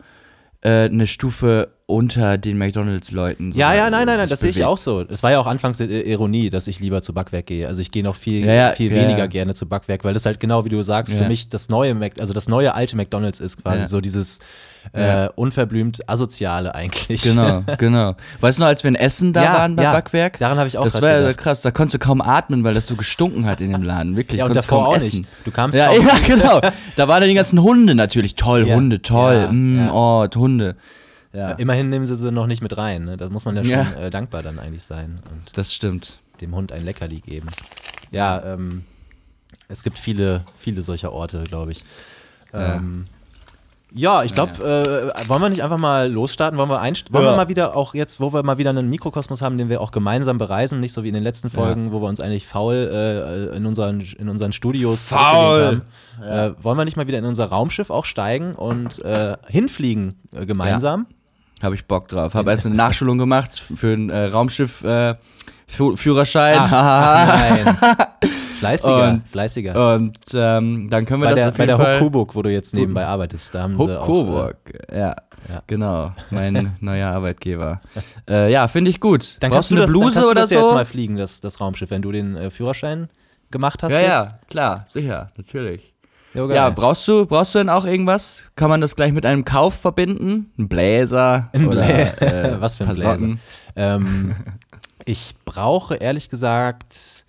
äh, eine Stufe unter den McDonalds-Leuten so Ja, ja, nein, nein, nein, das sehe ich auch so. Es war ja auch anfangs Ironie, dass ich lieber zu Backwerk gehe. Also ich gehe noch viel, Ja, ja, viel ja, weniger gerne zu Backwerk, weil das halt genau wie du sagst, für mich das neue Mac, also das neue alte McDonalds ist quasi so dieses äh, unverblümt asoziale eigentlich. Genau, genau. Weißt du noch, als wir in Essen da waren beim Backwerk? daran habe ich auch Das war ja krass, da konntest du kaum atmen, weil das so gestunken hat in dem Laden. Wirklich, Ja, und konntest davor kaum auch essen. nicht. Du kamst Ja, kaum- ja, genau. Da waren ja die ganzen Hunde natürlich. Toll, Hunde, toll. mm. Oh, Hunde. Ja, Immerhin nehmen sie sie noch nicht mit rein. Ne? Da muss man ja schon Ja. Äh, dankbar dann eigentlich sein und das stimmt. dem Hund ein Leckerli geben. Ja, ähm, es gibt viele, viele solcher Orte, glaube ich. Ja. Ähm, ja, ich glaube, äh, wollen wir nicht einfach mal losstarten? Wollen wir einst wollen Ja. wir mal wieder auch jetzt, wo wir mal wieder einen Mikrokosmos haben, den wir auch gemeinsam bereisen, nicht so wie in den letzten Folgen, wo wir uns eigentlich faul äh, in, unseren, in unseren Studios Faul. haben. Äh, wollen wir nicht mal wieder in unser Raumschiff auch steigen und äh, hinfliegen äh, gemeinsam? Habe ich Bock drauf. Habe erst eine Nachschulung gemacht für einen äh, Raumschiff äh, Führerschein. Ach, ach nein. Fleißiger, Und- fleißiger. Und ähm, dann können wir bei das der, auf bei der Fall. Hook Coburg, wo du jetzt nebenbei arbeitest, da haben Coburg. ja, ja. genau. Mein neuer Arbeitgeber. Äh, ja, finde ich gut. Dann Brauchst kannst du eine das, Bluse dann kannst du oder das so? ja jetzt mal fliegen, das, das Raumschiff, wenn du den äh, Führerschein gemacht hast. ja, jetzt. ja, klar, sicher, natürlich. Jo. Ja, brauchst du, brauchst du denn auch irgendwas? Kann man das gleich mit einem Kauf verbinden? Ein Bläser? Ein oder, Blä- äh, Was für ein Bläser. Ähm, ich brauche ehrlich gesagt,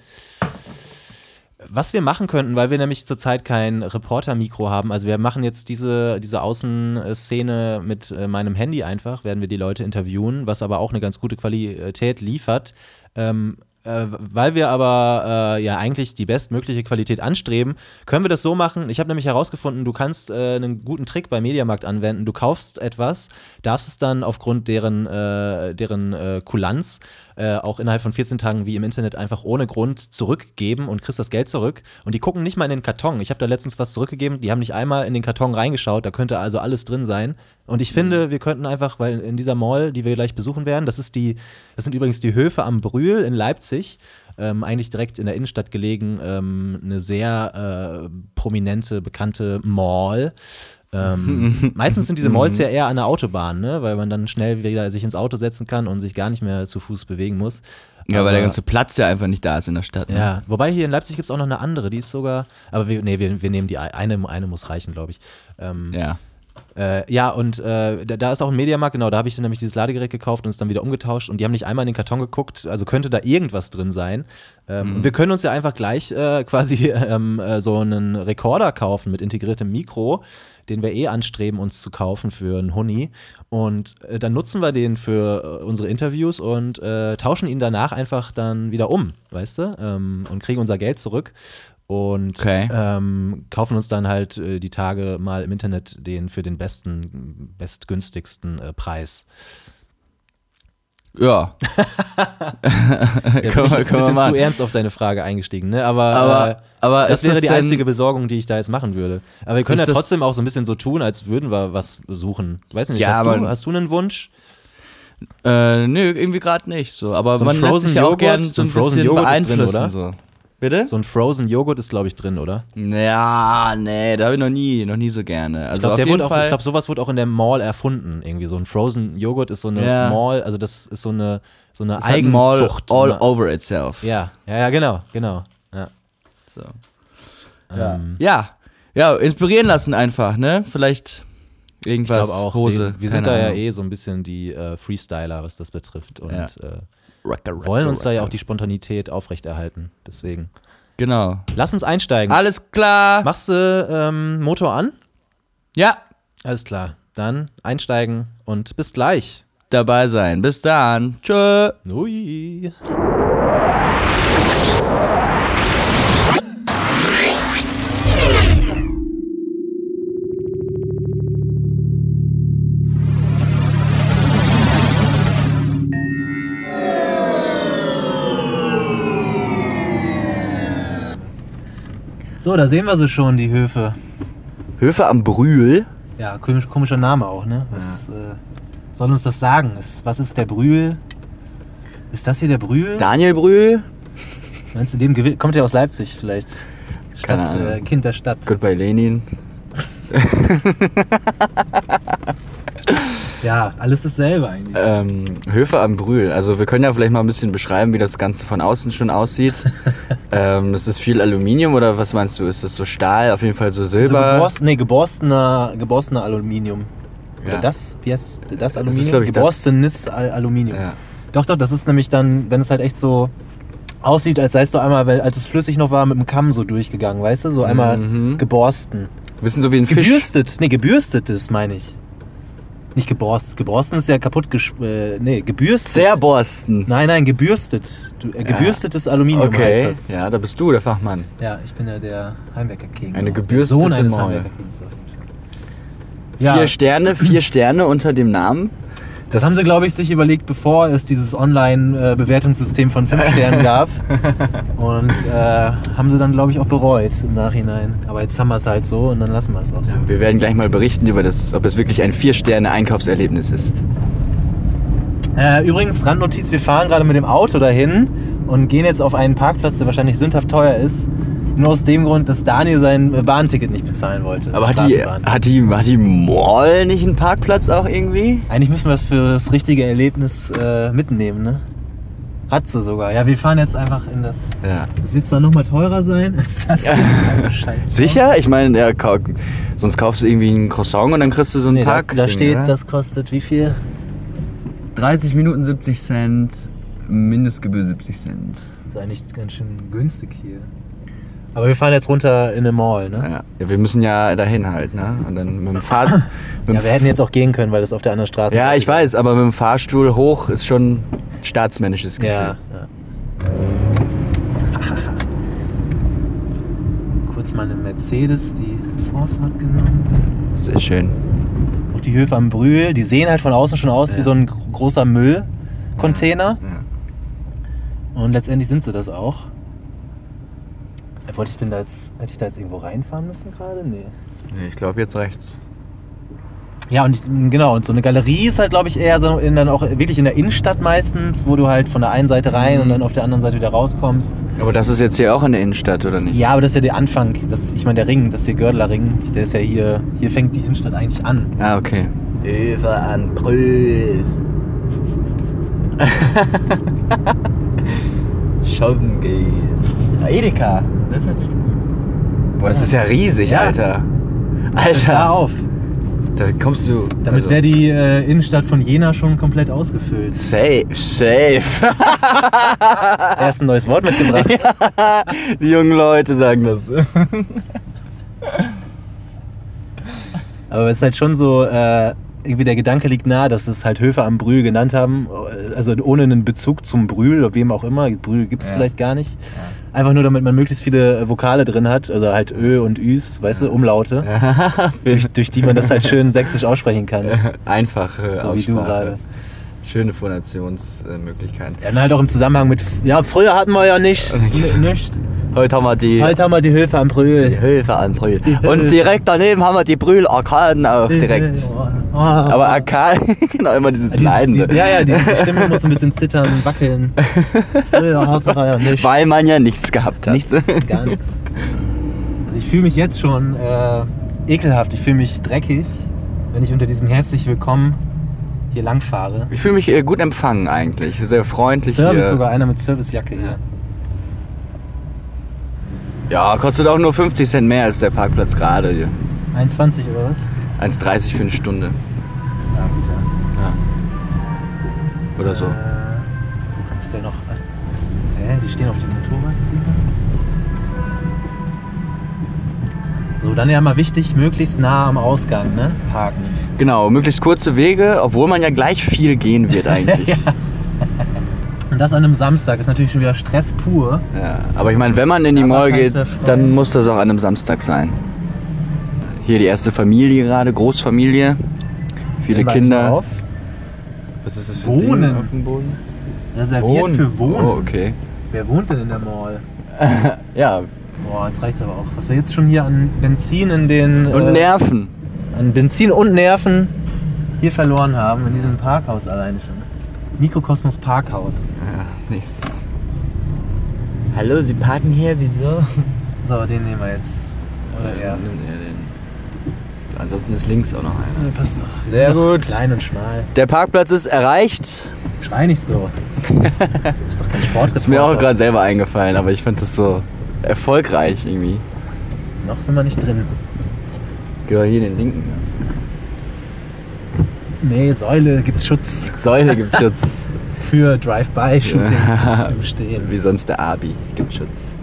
was wir machen könnten, weil wir nämlich zurzeit kein Reporter-Mikro haben. Also wir machen jetzt diese, diese Außenszene mit äh, meinem Handy einfach, werden wir die Leute interviewen, was aber auch eine ganz gute Qualität liefert. Ähm, äh, weil wir aber äh, ja eigentlich die bestmögliche Qualität anstreben, können wir das so machen. Ich habe nämlich herausgefunden, du kannst äh, einen guten Trick bei Mediamarkt anwenden. Du kaufst etwas, darfst es dann aufgrund deren, äh, deren äh, Kulanz äh, auch innerhalb von 14 Tagen wie im Internet einfach ohne Grund zurückgeben und kriegst das Geld zurück. Und die gucken nicht mal in den Karton. Ich habe da letztens was zurückgegeben, die haben nicht einmal in den Karton reingeschaut, da könnte also alles drin sein. Und ich finde, wir könnten einfach, weil in dieser Mall, die wir gleich besuchen werden, das ist die, das sind übrigens die Höfe am Brühl in Leipzig, ähm, eigentlich direkt in der Innenstadt gelegen, ähm, eine sehr äh, prominente, bekannte Mall. Ähm, meistens sind diese Malls ja eher an der Autobahn, ne? weil man dann schnell wieder sich ins Auto setzen kann und sich gar nicht mehr zu Fuß bewegen muss. Ja, weil Aber- der ganze Platz ja einfach nicht da ist in der Stadt. Ne? Ja, wobei hier in Leipzig gibt es auch noch eine andere, die ist sogar, aber wir, nee, wir, wir nehmen die ein- eine, eine muss reichen, glaube ich. Ähm, Ja. Äh, ja, und äh, da, da ist auch ein Mediamarkt, genau, da habe ich dann nämlich dieses Ladegerät gekauft und es dann wieder umgetauscht und die haben nicht einmal in den Karton geguckt, also könnte da irgendwas drin sein. Ähm, und Wir können uns ja einfach gleich äh, quasi ähm, äh, so einen Rekorder kaufen mit integriertem Mikro, den wir eh anstreben, uns zu kaufen für einen Huni. Und äh, dann nutzen wir den für äh, unsere Interviews und tauschen ihn danach einfach dann wieder um, weißt du? Ähm, und kriegen unser Geld zurück. Und Okay. ähm, kaufen uns dann halt äh, die Tage mal im Internet den für den besten, bestgünstigsten äh, Preis. Ja. Ja, Kann bin ich kann ein bisschen zu ernst auf deine Frage eingestiegen, ne? Aber, Aber- äh, aber das wäre das die einzige Besorgung, die ich da jetzt machen würde. Aber wir können ja trotzdem auch so ein bisschen so tun, als würden wir was suchen. Weiß nicht, Ja, hast, du, hast du einen Wunsch? Äh, nö, irgendwie gerade nicht so. Aber So man lässt Frozen sich ja auch Joghurt- gern so ein Frozen bisschen Joghurt ist drin, beeinflussen. oder? So. Bitte? So ein Frozen Joghurt ist, glaube ich, drin, oder? Ja, nee, da habe ich noch nie, noch nie so gerne. Also Ich glaube, ich glaube, sowas wurde auch in der Mall erfunden. Irgendwie so ein Frozen Joghurt ist so eine Ja. Mall, also das ist so eine, so eine mal Eigenzucht. all ne? over itself. Ja, ja, ja, genau, genau. Ja. So. Ähm, Ja, ja, inspirieren lassen einfach, ne? Vielleicht ich irgendwas. glaube auch, Hose. wir, wir sind keine da ja Ahnung. eh so ein bisschen die äh, Freestyler, was das betrifft. Und Ja. äh, wollen uns da ja auch die Spontanität aufrechterhalten. Deswegen. Genau. Lass uns einsteigen. Alles klar. Machst du ähm, Motor an? Ja, Alles klar. Dann einsteigen und bis gleich. dabei sein. Bis dann. Tschö. Ui. So, da sehen wir sie schon, die Höfe. Höfe am Brühl. Ja, komisch, komischer Name auch, ne? Was äh, soll uns das sagen? Ist, was ist der Brühl? Ist das hier der Brühl? Daniel Brühl. Meinst du, dem kommt er aus Leipzig vielleicht? Keine Stadt, Ahnung. äh, Kind der Stadt. Goodbye Lenin. Ja, alles dasselbe eigentlich. Ähm, Höfe am Brühl. Also wir können ja vielleicht mal ein bisschen beschreiben, wie das Ganze von außen schon aussieht. ähm, ist es viel Aluminium oder was meinst du? Ist das so Stahl? Auf jeden Fall so also Silber. geborst, nee, geborstener, geborstener Aluminium. Oder Ja. das? Wie heißt es? das Aluminium? das. Geborstenes Al Aluminium. Ja. Doch, doch, das ist nämlich dann, wenn es halt echt so aussieht, als sei es so einmal, weil, als es flüssig noch war, mit dem Kamm so durchgegangen, weißt du? So einmal Mhm. geborsten. Ein bisschen so wie ein Fisch. Gebürstet, nee, gebürstetes meine ich. Nicht geborst. Geborsten ist ja kaputt gesch äh, nee, gebürstet. Zerborsten. Nein, nein, gebürstet. Du, äh, gebürstetes Aluminium Okay, heißt das. ja, da bist du der Fachmann. Ja, ich bin ja der Heimwerker-King. Eine Der gebürstete Sohn eines Fall. Ja, Vier Sterne, vier Sterne unter dem Namen. Das haben sie, glaube ich, sich überlegt, bevor es dieses Online-Bewertungssystem von 5 Sternen gab. Und äh, haben sie dann, glaube ich, auch bereut im Nachhinein. Aber jetzt haben wir es halt so und dann lassen wir es auch so. Wir werden gleich mal berichten über das, ob es wirklich ein Vier-Sterne-Einkaufserlebnis ist. Äh, übrigens, Randnotiz, wir fahren gerade mit dem Auto dahin und gehen jetzt auf einen Parkplatz, der wahrscheinlich sündhaft teuer ist. Nur aus dem Grund, dass Daniel sein Bahnticket nicht bezahlen wollte. Aber hat die, hat, die, hat die Mall nicht einen Parkplatz auch irgendwie? Eigentlich müssen wir das für das richtige Erlebnis äh, mitnehmen, ne? Hat sie sogar. Ja, wir fahren jetzt einfach in das. Ja. Das wird zwar nochmal teurer sein als das. hier. Also scheiße. Sicher? Ich meine, ja, sonst kaufst du irgendwie ein Croissant und dann kriegst du so einen Nee, da, Park. da steht, das kostet wie viel? 30 Minuten 70 Cent, Mindestgebühr 70 Cent. Das ist eigentlich ganz schön günstig hier. Aber wir fahren jetzt runter in eine Mall, ne? Ja. ja, wir müssen ja dahin halt, ne? Und dann mit dem Fahr mit dem Ja, wir hätten jetzt auch gehen können, weil das auf der anderen Straße Ja, ist. ich weiß, aber mit dem Fahrstuhl hoch ist schon staatsmännisches Gefühl. Ja, ja. Kurz mal eine Mercedes, die Vorfahrt genommen. Sehr schön. Auch die Höfe am Brühl, die sehen halt von außen schon aus wie Ja. so ein gro- großer Müllcontainer. Ja. Und letztendlich sind sie das auch. Äh, Wollte ich denn da jetzt, hätte ich da jetzt irgendwo reinfahren müssen gerade? Nee. Nee, ich glaube jetzt rechts. Ja, und ich, genau, und so eine Galerie ist halt, glaube ich, eher so in, dann auch wirklich in der Innenstadt meistens, wo du halt von der einen Seite rein und dann auf der anderen Seite wieder rauskommst. Aber das ist jetzt hier auch in der Innenstadt, oder nicht? Ja, aber das ist ja der Anfang. Das, ich meine, der Ring, das hier Gördler Ring, der ist ja hier, hier fängt die Innenstadt eigentlich an. Ah, okay. Über an Brühl. Shoppen gehen. Edeka. Das ist natürlich gut. Boah, das ist ja riesig, Ja. Alter. Hör Alter, auf. da kommst du. Damit also- wäre die äh, Innenstadt von Jena schon komplett ausgefüllt. Safe, safe. Erst ein neues Wort mitgebracht. Die jungen Leute sagen das. Aber es ist halt schon so, äh, irgendwie der Gedanke liegt nahe, dass es halt Höfe am Brühl genannt haben. Also ohne einen Bezug zum Brühl, oder wem auch immer. Brühl gibt es Ja. vielleicht gar nicht. Einfach nur, damit man möglichst viele äh, Vokale drin hat. Also halt Ö und Üs, weißt du, Umlaute. durch, durch die man das halt schön sächsisch aussprechen kann. Einfache So wie du gerade. Schöne Phonationsmöglichkeiten. Ja, dann halt auch im Zusammenhang mit, ja, früher hatten wir ja nicht, nicht. Heute haben wir die, Heute haben wir die Höfe am die Brühl. Höfe an Brühl. Die Und direkt daneben haben wir die Brühl-Arkaden auch direkt. Oh. Aber Arkaden, genau, immer dieses die, Leiden. die, ja, ja, die, die Stimme muss ein bisschen zittern, wackeln. Früher hatten wir ja nicht. Weil man ja nichts gehabt hat. Nichts, gar nichts. Also ich fühle mich jetzt schon äh, ekelhaft, ich fühle mich dreckig, wenn ich unter diesem herzlich willkommen hier lang fahre. Ich fühle mich äh, gut empfangen eigentlich. Sehr freundlich Service hier. sogar, einer mit Servicejacke hier. Ja, kostet auch nur 50 Cent mehr als der Parkplatz gerade hier. 1,20 oder was? 1,30 für eine Stunde. Ja, gut, ja. Ja. Oder so. Äh, wo ist der noch? Hä, die stehen auf dem Motorrad. So, dann ja mal wichtig, möglichst nah am Ausgang, ne? Parken. Genau, möglichst kurze Wege, obwohl man ja gleich viel gehen wird eigentlich. Und das an einem Samstag ist natürlich schon wieder Stress pur. Ja, aber ich meine, wenn man in die Aber Mall geht, dann muss das auch an einem Samstag sein. Hier die erste Familie gerade, Großfamilie. Viele Kinder. Auf. Was ist das für Wohnen. Auf dem Boden? Reserviert für Wohnen. Oh, okay. Wer wohnt denn in der Mall? Ja, Boah, jetzt reicht's aber auch. Was wir jetzt schon hier an Benzin in den. und äh, Nerven. An Benzin und Nerven hier verloren haben, in diesem Parkhaus alleine schon. Mikrokosmos Parkhaus. Ja, nächstes. Hallo, Sie parken hier, wieso? So, den nehmen wir jetzt. Oder er. Nimmt er den. Ansonsten ist links auch noch einer. Nee, passt doch. Sehr gut. Klein und schmal. Der Parkplatz ist erreicht. Schrei nicht so. Du bist doch kein Sportreporter. Ist mir auch gerade selber eingefallen, aber ich fand das so erfolgreich irgendwie. Noch sind wir nicht drin. Doch hier den linken. Nee, Säule gibt Schutz Säule gibt Schutz. für Drive-by-Shootings im Stehen. Wie sonst der Abi gibt Schutz.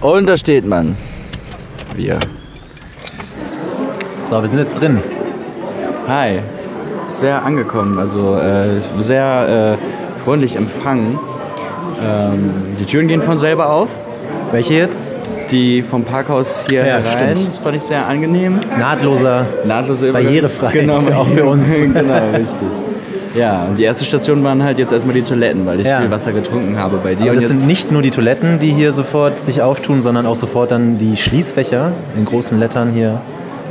Und da steht man. Wir. So, wir sind jetzt drin. Hi. Sehr angekommen, also äh, sehr äh, freundlich empfangen. Ähm, die Türen gehen von selber auf. Welche jetzt? Die vom Parkhaus hier Ja, herein. stimmt. Das fand ich sehr angenehm. Nahtloser. Nahtlose Übergang. Barrierefrei. Genau, Auch für uns. genau, richtig. Ja, und die erste Station waren halt jetzt erstmal die Toiletten, weil ich Ja. viel Wasser getrunken habe bei dir. Aber und das sind nicht nur die Toiletten, die hier sofort sich auftun, sondern auch sofort dann die Schließfächer in großen Lettern hier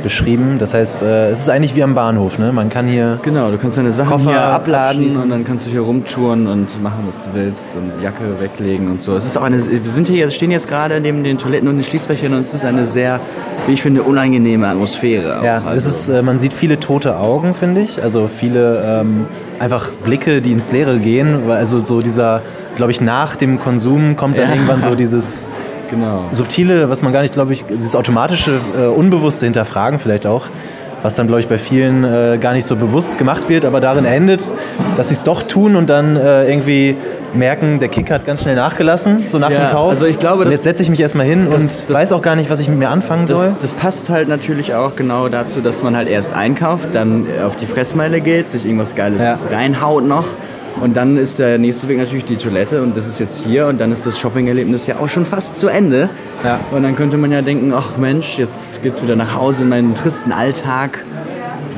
beschrieben. Das heißt, äh, es ist eigentlich wie am Bahnhof. Ne? Man kann hier Genau, du kannst deine Sachen Koffer hier abladen und dann kannst du hier rumtouren und machen, was du willst und Jacke weglegen und so. Es ist auch eine, wir sind hier, stehen jetzt gerade neben den Toiletten und den Schließfächern und es ist eine sehr, wie ich finde, unangenehme Atmosphäre. auch. Ja, es Also- ist, äh, man sieht viele tote Augen, finde ich. Also viele ähm, einfach Blicke, die ins Leere gehen. Also so dieser, glaube ich, nach dem Konsum kommt dann Ja. irgendwann so dieses genau. subtile, was man gar nicht, glaube ich, dieses automatische, äh, unbewusste Hinterfragen vielleicht auch, was dann, glaube ich, bei vielen äh, gar nicht so bewusst gemacht wird, aber darin endet, dass sie es doch tun und dann äh, irgendwie merken, der Kick hat ganz schnell nachgelassen, so nach Ja, dem Kauf. also ich glaube, und jetzt setze ich mich erstmal hin das- und das- weiß auch gar nicht, was ich mit mir anfangen soll. Das, das passt halt natürlich auch genau dazu, dass man halt erst einkauft, dann auf die Fressmeile geht, sich irgendwas Geiles Ja. reinhaut noch. Und dann ist der nächste Weg natürlich die Toilette und das ist jetzt hier und dann ist das Shopping-Erlebnis ja auch schon fast zu Ende. Ja. Und dann könnte man ja denken, ach Mensch, jetzt geht's wieder nach Hause in meinen tristen Alltag,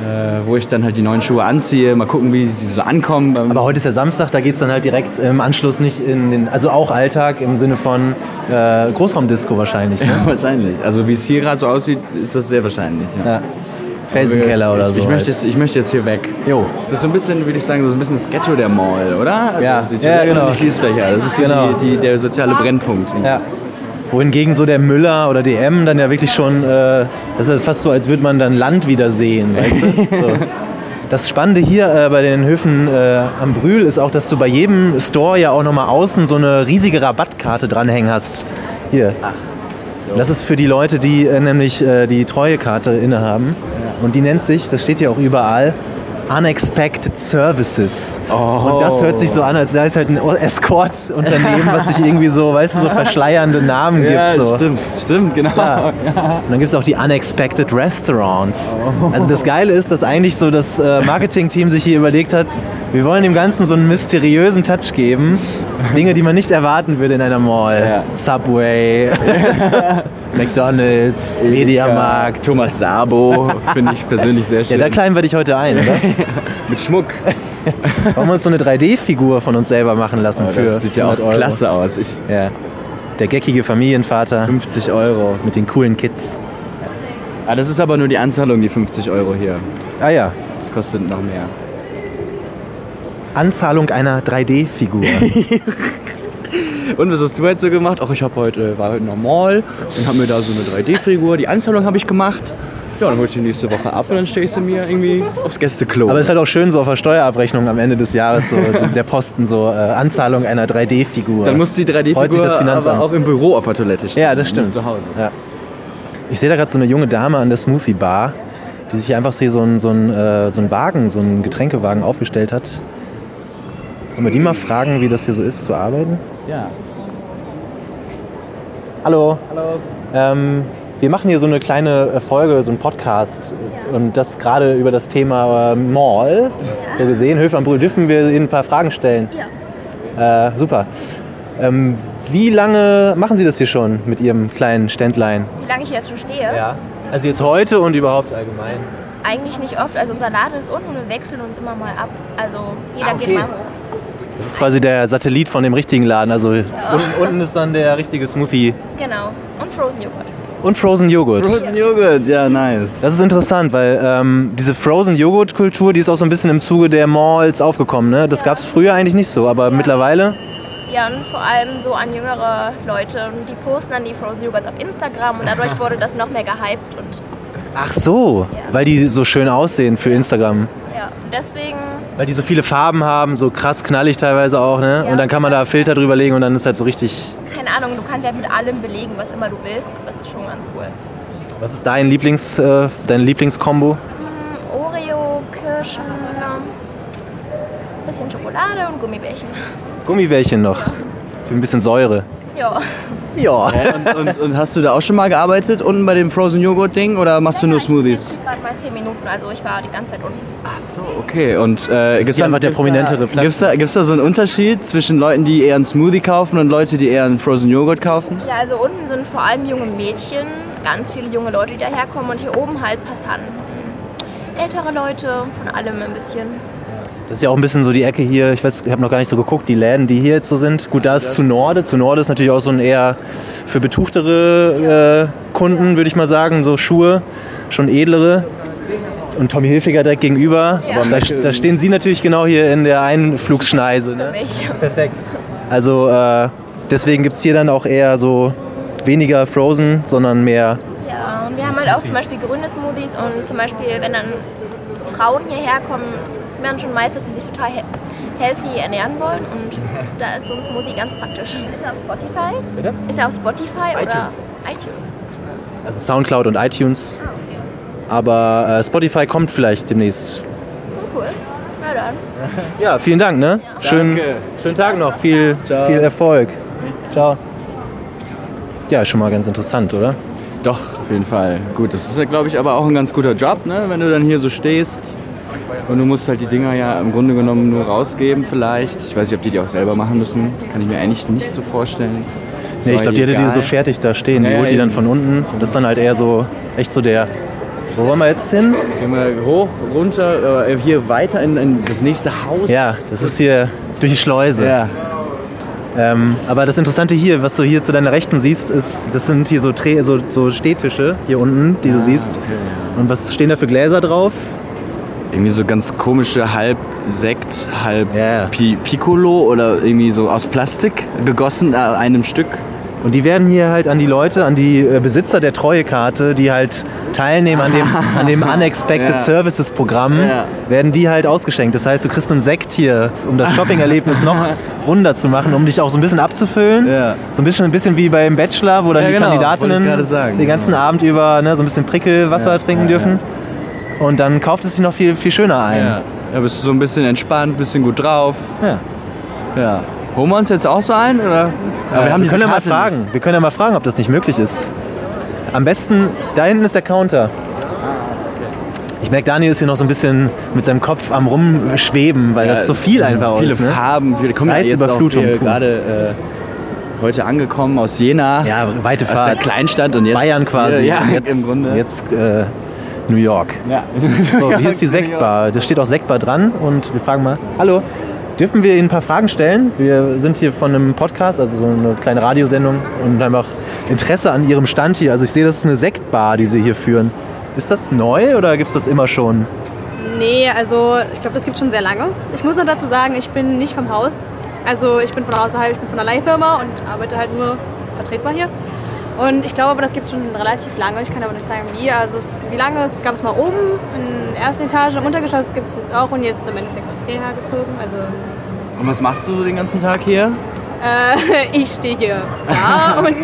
äh, wo ich dann halt die neuen Schuhe anziehe, mal gucken, wie sie so ankommen. Aber heute ist ja Samstag, da geht es dann halt direkt im Anschluss nicht in den, also auch Alltag im Sinne von äh, Großraumdisco wahrscheinlich. Ne? wahrscheinlich. Also wie es hier gerade so aussieht, ist das sehr wahrscheinlich. Ja. Ja. Felsenkeller oder so. Ich, möchte jetzt, ich möchte jetzt hier weg. Jo. Das ist so ein bisschen, würde ich sagen, so ein bisschen das Ghetto der Mall, oder? Also Ja. die Ja, genau. Die Schließfächer. Das ist Genau. die, die, der soziale Brennpunkt. Ja. Wohingegen so der Müller oder DM dann ja wirklich schon, äh, das ist fast so, als würde man dann Land wieder sehen. Weißt du? so. Das Spannende hier äh, bei den Höfen äh, am Brühl ist auch, dass du bei jedem Store ja auch nochmal außen so eine riesige Rabattkarte dranhängen hast. Hier. Das ist für die Leute, die äh, nämlich äh, die Treuekarte innehaben. Und die nennt sich, das steht ja auch überall, Unexpected Services. Und das hört sich so an, als sei es halt ein Escort-Unternehmen, was sich irgendwie so, weißt du, so verschleiernde Namen Ja, gibt. So. stimmt, stimmt, genau. Ja. Und dann gibt es auch die Unexpected Restaurants. Also das Geile ist, dass eigentlich so das äh, Marketing-Team sich hier überlegt hat, wir wollen dem Ganzen so einen mysteriösen Touch geben. Dinge, die man nicht erwarten würde in einer Mall. Ja. Subway, McDonalds, Mediamarkt. Thomas Sabo finde ich persönlich sehr Ja, schön. da kleiden wir dich heute ein, oder? Mit Schmuck. Wollen wir uns so eine 3D-Figur von uns selber machen lassen für das sieht ja auch 100 Euro? klasse aus. Ich, Ja. Der geckige Familienvater 50 Euro. mit den coolen Kids. Ah, das ist aber nur die Anzahlung, die 50 Euro hier. Ah ja, Das kostet noch mehr. Anzahlung einer 3D-Figur. Und was hast du heute so gemacht? Ach, ich hab heute, war heute normal und habe mir da so eine 3D-Figur. Die Anzahlung habe ich gemacht. Ja, dann hol ich die nächste Woche ab und dann stelle ich sie mir irgendwie aufs Gästeklo. Aber es ist halt auch schön so auf der Steuerabrechnung am Ende des Jahres, so der Posten, so äh, Anzahlung einer 3D-Figur. dann muss die Freut sich 3D-Figur das Finanzamt. aber auch im Büro auf der Toilette stehen. Ja, das stimmt. Nicht zu Hause. Ja. Ich sehe da gerade so eine junge Dame an der Smoothie Bar, die sich hier einfach so einen so einen, äh, so einen Wagen, so einen Getränkewagen aufgestellt hat. Wollen wir die mal fragen, wie das hier so ist, zu arbeiten? Ja. Hallo. Hallo. Ähm, wir machen hier so eine kleine äh, Folge, so einen Podcast und das gerade über das Thema äh, Mall. So gesehen, Höfe am Brühl, dürfen wir Ihnen ein paar Fragen stellen? Ja. Äh, super. Ähm, wie lange machen Sie das hier schon mit Ihrem kleinen Ständlein? Wie lange ich jetzt schon stehe? Ja. Also jetzt heute und überhaupt allgemein. Eigentlich nicht oft. Also unser Laden ist unten und wir wechseln uns immer mal ab. Also jeder Ah, okay. geht mal hoch. Das ist quasi der Satellit von dem richtigen Laden. Also unten, unten ist dann der richtige Smoothie Genau. Und Frozen Joghurt. und Frozen Joghurt. Frozen Joghurt, ja, nice. Das ist interessant, weil ähm, diese Frozen Joghurt Kultur, die ist auch so ein bisschen im Zuge der Malls aufgekommen. Ne? Das gab es früher eigentlich nicht so, aber mittlerweile. Ja, und vor allem so an jüngere Leute. Und die posten dann die Frozen Joghurts auf Instagram und dadurch wurde das noch mehr gehypt. Und Ach so, Ja. weil die so schön aussehen für Instagram. ja, und deswegen, Weil die so viele Farben haben, so krass knallig teilweise auch. Ne? Ja. Und dann kann man da Filter drüber legen und dann ist halt so richtig. keine Ahnung, du kannst ja mit allem belegen, was immer du willst. Und das ist schon ganz cool. Was ist dein Lieblings, äh, deine Lieblingskombo? Hm, Oreo, Kirschen, bisschen Schokolade und Gummibärchen. Gummibärchen noch. Für ein bisschen Säure. Ja. Ja. Und, und, und hast du da auch schon mal gearbeitet, unten bei dem Frozen Joghurt Ding, oder machst du nur Smoothies? Gerade mal 10 Minuten, also ich war die ganze Zeit unten. Ach so, okay. Und äh, ist hier einfach der prominentere Platz. Gibt's da, gibt's da so einen Unterschied zwischen Leuten, die eher einen Smoothie kaufen und Leute, die eher einen Frozen Joghurt kaufen? Ja, also unten sind vor allem junge Mädchen, ganz viele junge Leute, die daherkommen und hier oben halt Passanten. Ältere Leute, von allem ein bisschen. Das ist ja auch ein bisschen so die Ecke hier. Ich weiß, ich habe noch gar nicht so geguckt, die Läden, die hier jetzt so sind. Gut, da ist zu Norde. Zu Norde ist natürlich auch so ein eher für betuchtere äh, Kunden, würde ich mal sagen. So Schuhe, schon edlere. Und Tommy Hilfiger direkt gegenüber. Ja. Da, da stehen Sie natürlich genau hier in der Einflugsschneise. Ne? Mich. Perfekt. Also äh, deswegen gibt es hier dann auch eher so weniger Frozen, sondern mehr. Ja, und wir haben halt auch zum Beispiel grüne Smoothies und zum Beispiel, wenn dann Frauen hierher kommen, es werden schon meist, dass sie sich total he healthy ernähren wollen und da ist so ein Smoothie ganz praktisch. Ist er auf Spotify? Bitte? Ist er auf Spotify iTunes. oder iTunes? Also Soundcloud und iTunes. Ah, okay. Aber äh, Spotify kommt vielleicht demnächst. Cool, cool. Na dann. Ja, vielen Dank, ne? Schönen, Danke. schönen Tag noch. Viel, Ciao. viel Erfolg. Ciao. Ja, ist schon mal ganz interessant, oder? Doch, auf jeden Fall. Gut, das ist ja, glaube ich, aber auch ein ganz guter Job, ne? wenn du dann hier so stehst. Und du musst halt die Dinger ja im Grunde genommen nur rausgeben vielleicht. Ich weiß nicht, ob die die auch selber machen müssen. Kann ich mir eigentlich nicht so vorstellen. Ist Nee, ich glaube, die hätte die so fertig da stehen. Die Ja, holt die dann von unten. Das ist dann halt eher so, echt so der. Wo wollen wir jetzt hin? Gehen wir hoch, runter, äh, hier weiter in, in das nächste Haus. Ja, das ist hier durch die Schleuse. Ja. Ähm, aber das Interessante hier, was du hier zu deiner Rechten siehst, ist, das sind hier so, Tre so, so Stehtische hier unten, die du siehst. Und was stehen da für Gläser drauf? Irgendwie so ganz komische halb Sekt, halb Ja. Pi Piccolo oder irgendwie so aus Plastik gegossen an einem Stück. Und die werden hier halt an die Leute, an die äh, Besitzer der Treuekarte, die halt teilnehmen an dem, an dem Unexpected Ja. Services Programm, Ja. werden die halt ausgeschenkt. Das heißt, du kriegst einen Sekt hier, um das Shopping-Erlebnis noch runder zu machen, um dich auch so ein bisschen abzufüllen. Ja. So ein bisschen, ein bisschen wie beim Bachelor, wo dann die genau, Kandidatinnen sagen, den ganzen genau. Abend über ne, so ein bisschen Prickelwasser trinken dürfen. Und dann kauft es sich noch viel, viel schöner ein. Ja. Da bist du so ein bisschen entspannt, bisschen gut drauf. Ja. Ja. Holen wir uns jetzt auch so ein? Oder? Aber wir, wir diese können ja mal fragen. Wir können ja mal fragen, ob das nicht möglich ist. Am besten, da hinten ist der Counter. Ich merke, Daniel ist hier noch so ein bisschen mit seinem Kopf am Rumschweben, weil Ja, das so viel einfach Viele ist. Ne? Farben. Wir kommen ja jetzt auch hier gerade äh, heute angekommen aus Jena. Ja, weite aus der Fahrt. Kleinstadt und jetzt Bayern quasi. Ja, jetzt, im Grunde. Jetzt äh, New York. Ja. So, hier ist die Sektbar. Da steht auch Sektbar dran und wir fragen mal, hallo, dürfen wir Ihnen ein paar Fragen stellen? Wir sind hier von einem Podcast, also so eine kleine Radiosendung und auch Interesse an Ihrem Stand hier. Also ich sehe, das ist eine Sektbar, die Sie hier führen. Ist das neu oder gibt es das immer schon? Nee, also ich glaube, das gibt schon sehr lange. Ich muss noch dazu sagen, ich bin nicht vom Haus. Also ich bin von außerhalb, ich bin von einer Leihfirma und arbeite halt nur vertretbar hier. Und ich glaube aber, das gibt schon relativ lange. Ich kann aber nicht sagen, wie. Also es, wie lange, es gab es mal oben in der ersten Etage, im Untergeschoss gibt es jetzt auch und jetzt im Endeffekt hierher gezogen. Also es- Und was machst du so den ganzen Tag hier? äh, ich stehe hier da und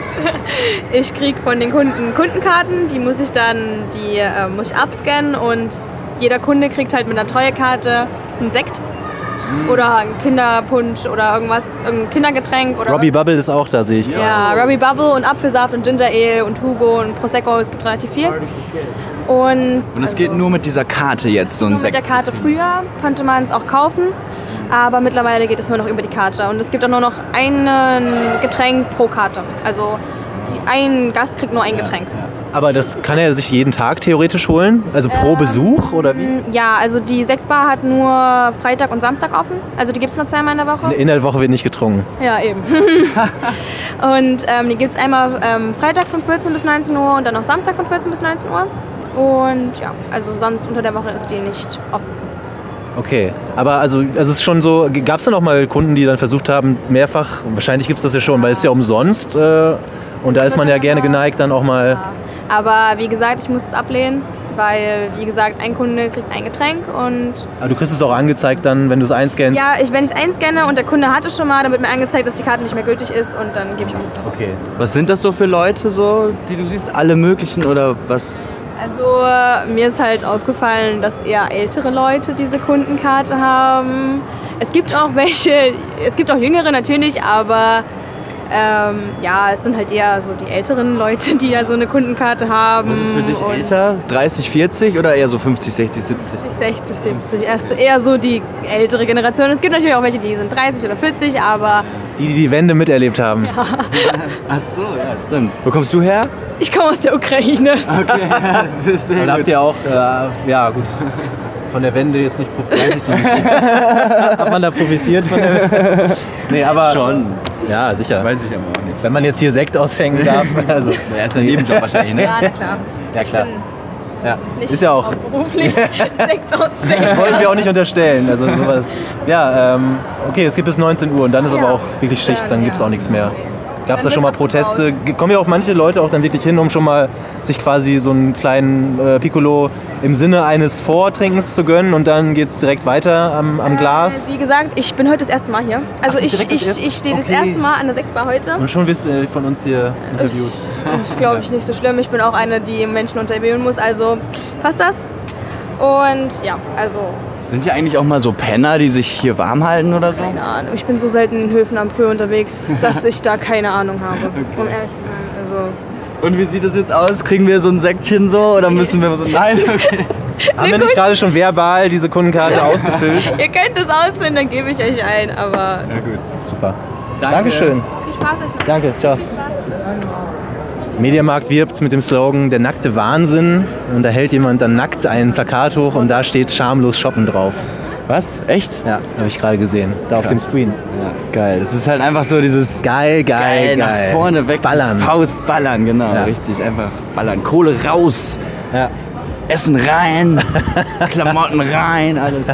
ich kriege von den Kunden Kundenkarten. Die muss ich dann, die äh, muss ich abscannen und jeder Kunde kriegt halt mit einer Treuekarte einen Sekt oder einen Kinderpunsch oder irgendwas, irgendein Kindergetränk oder Robbie Bubble ist auch da, sehe ich. ja, Robbie Bubble und Apfelsaft und Ginger Ale und Hugo und Prosecco, es gibt relativ viel. Und Und es geht nur mit dieser Karte jetzt, so ein nur mit Sekt. der Karte früher konnte man es auch kaufen, aber mittlerweile geht es nur noch über die Karte. Und es gibt auch nur noch ein Getränk pro Karte. Also ein Gast kriegt nur ein Getränk. Aber das kann er sich jeden Tag theoretisch holen? Also pro Besuch oder wie? Ja, also die Sektbar hat nur Freitag und Samstag offen. Also die gibt es nur zweimal in der Woche. In der Woche wird nicht getrunken. Ja, eben. und ähm, die gibt es einmal ähm, Freitag von 14 bis 19 Uhr und dann noch Samstag von 14 bis 19 Uhr. Und ja, also sonst unter der Woche ist die nicht offen. Okay, aber also, also es ist schon so, gab es dann auch mal Kunden, die dann versucht haben, mehrfach, wahrscheinlich gibt es das ja schon, weil es ist ja umsonst äh, und da ist man ja gerne geneigt, dann auch mal, Aber wie gesagt, ich muss es ablehnen, weil, wie gesagt, ein Kunde kriegt ein Getränk und aber du kriegst es auch angezeigt dann, wenn du es einscannst. ja, ich, wenn ich es einscanne und der Kunde hat es schon mal, dann wird mir angezeigt, dass die Karte nicht mehr gültig ist und dann gebe ich auch nichts drauf. Okay. Was sind das so für Leute, so, die du siehst? Alle möglichen oder was? Also mir ist halt aufgefallen, dass eher ältere Leute diese Kundenkarte haben. Es gibt auch welche, es gibt auch jüngere natürlich, aber ähm, ja, es sind halt eher so die älteren Leute, die ja so eine Kundenkarte haben. Was ist für dich älter? 30, 40 oder eher so 50, 60, 70? 60, 70, erst eher so die ältere Generation. Es gibt natürlich auch welche, die sind 30 oder 40, aber Die, die die Wende miterlebt haben. Ach so, ja, stimmt. Wo kommst du her? ich komme aus der Ukraine. Okay, das ist sehr Und habt ihr auch, äh, ja gut, von der Wende jetzt nicht profitiert. Hat man da profitiert von der Nee, aber Schon. Ja, sicher. Weiß ich aber auch nicht. Wenn man jetzt hier Sekt ausschenken darf, also, Ja, ist ein Nebenjob wahrscheinlich, ne? Ja, na klar. ja klar. Ich bin Ja. nicht Ist ja auch, beruflich Sekt ausschenken. das wollen wir auch nicht unterstellen. Also sowas. Ja, ähm, okay, es gibt bis 19 Uhr und dann ist aber Ja. auch wirklich Schicht, dann Ja, gibt es auch nichts mehr. Gab es da schon mal Proteste? Kommen ja auch manche Leute auch dann wirklich hin, um schon mal sich quasi so einen kleinen äh, Piccolo im Sinne eines Vortrinkens zu gönnen und dann geht es direkt weiter am, am Glas? Äh, wie gesagt, ich bin heute das erste Mal hier. Also das ist ich, das ich, ich stehe das Okay. erste Mal an der Sektbar heute. Und schon wirst du von uns hier interviewt. Das glaube ich nicht so schlimm. Ich bin auch eine, die Menschen interviewen muss, also passt das. Und ja, also Sind hier eigentlich auch mal so Penner, die sich hier warm halten oder so? keine Ahnung. Ich bin so selten in Höfen am Prö unterwegs, dass ich da keine Ahnung habe, um ehrlich zu sein. Also Und wie sieht das jetzt aus? Kriegen wir so ein Säckchen so oder müssen wir so. Nein, okay. Haben wir nicht gerade schon verbal diese Kundenkarte ausgefüllt? ihr könnt das aussehen, dann gebe ich euch ein. Aber Ja, gut. Super. Danke. Dankeschön. viel Spaß euch noch. Danke, ciao. Mediamarkt wirbt mit dem Slogan Der nackte Wahnsinn. Und da hält jemand dann nackt ein Plakat hoch und da steht schamlos shoppen drauf. Was? Echt? Ja, habe ich gerade gesehen. Da auf dem Krass. Screen. Ja, geil. Das ist halt einfach so dieses Geil, geil, geil. nach vorne weg, Ballern. Faust ballern, genau, Ja. richtig, einfach ballern. Kohle raus, Ja. Essen rein, Klamotten rein, alles.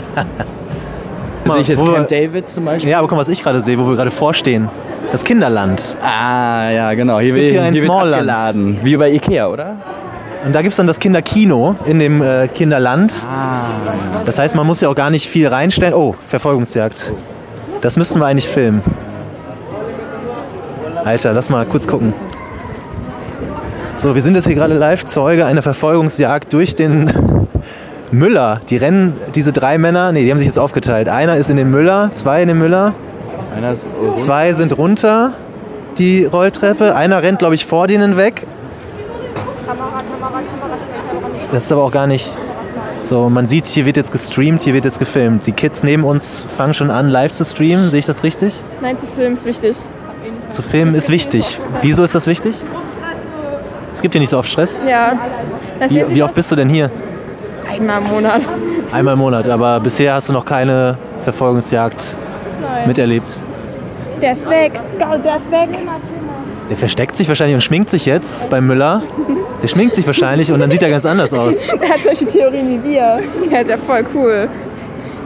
Mal, Sehe ich jetzt Camp David zum Beispiel? Ja, aber guck mal, was ich gerade sehe, wo wir gerade vorstehen. Das Kinderland. Ah, ja, genau. Hier, Es gibt wird- hier ein wird Smallland. Wie bei Ikea, oder? Und da gibt es dann das Kinderkino in dem äh, Kinderland. Das heißt, man muss ja auch gar nicht viel reinstellen. Oh, Verfolgungsjagd. Das müssten wir eigentlich filmen. Alter, lass mal kurz gucken. So, wir sind jetzt hier gerade live Zeuge einer Verfolgungsjagd durch den Müller. Die rennen, diese drei Männer, nee, die haben sich jetzt aufgeteilt. Einer ist in den Müller, zwei in den Müller, Einer ist rund. zwei sind runter die Rolltreppe, einer rennt, glaube ich, vor denen weg. Das ist aber auch gar nicht so. Man sieht, hier wird jetzt gestreamt, hier wird jetzt gefilmt. Die Kids neben uns fangen schon an, live zu streamen. Sehe ich das richtig? Nein, zu filmen ist wichtig. Zu filmen ist wichtig. Wieso ist das wichtig? Es gibt hier nicht so oft Stress. Ja. Wie, wie oft bist du denn hier? Einmal im Monat. Einmal im Monat, aber bisher hast du noch keine Verfolgungsjagd Nein. miterlebt. Der ist weg. Scarlett, der ist weg. Der versteckt sich wahrscheinlich und schminkt sich jetzt beim Müller. Der schminkt sich wahrscheinlich und dann sieht er ganz anders aus. Der hat solche Theorien wie wir. Der ist ja voll cool.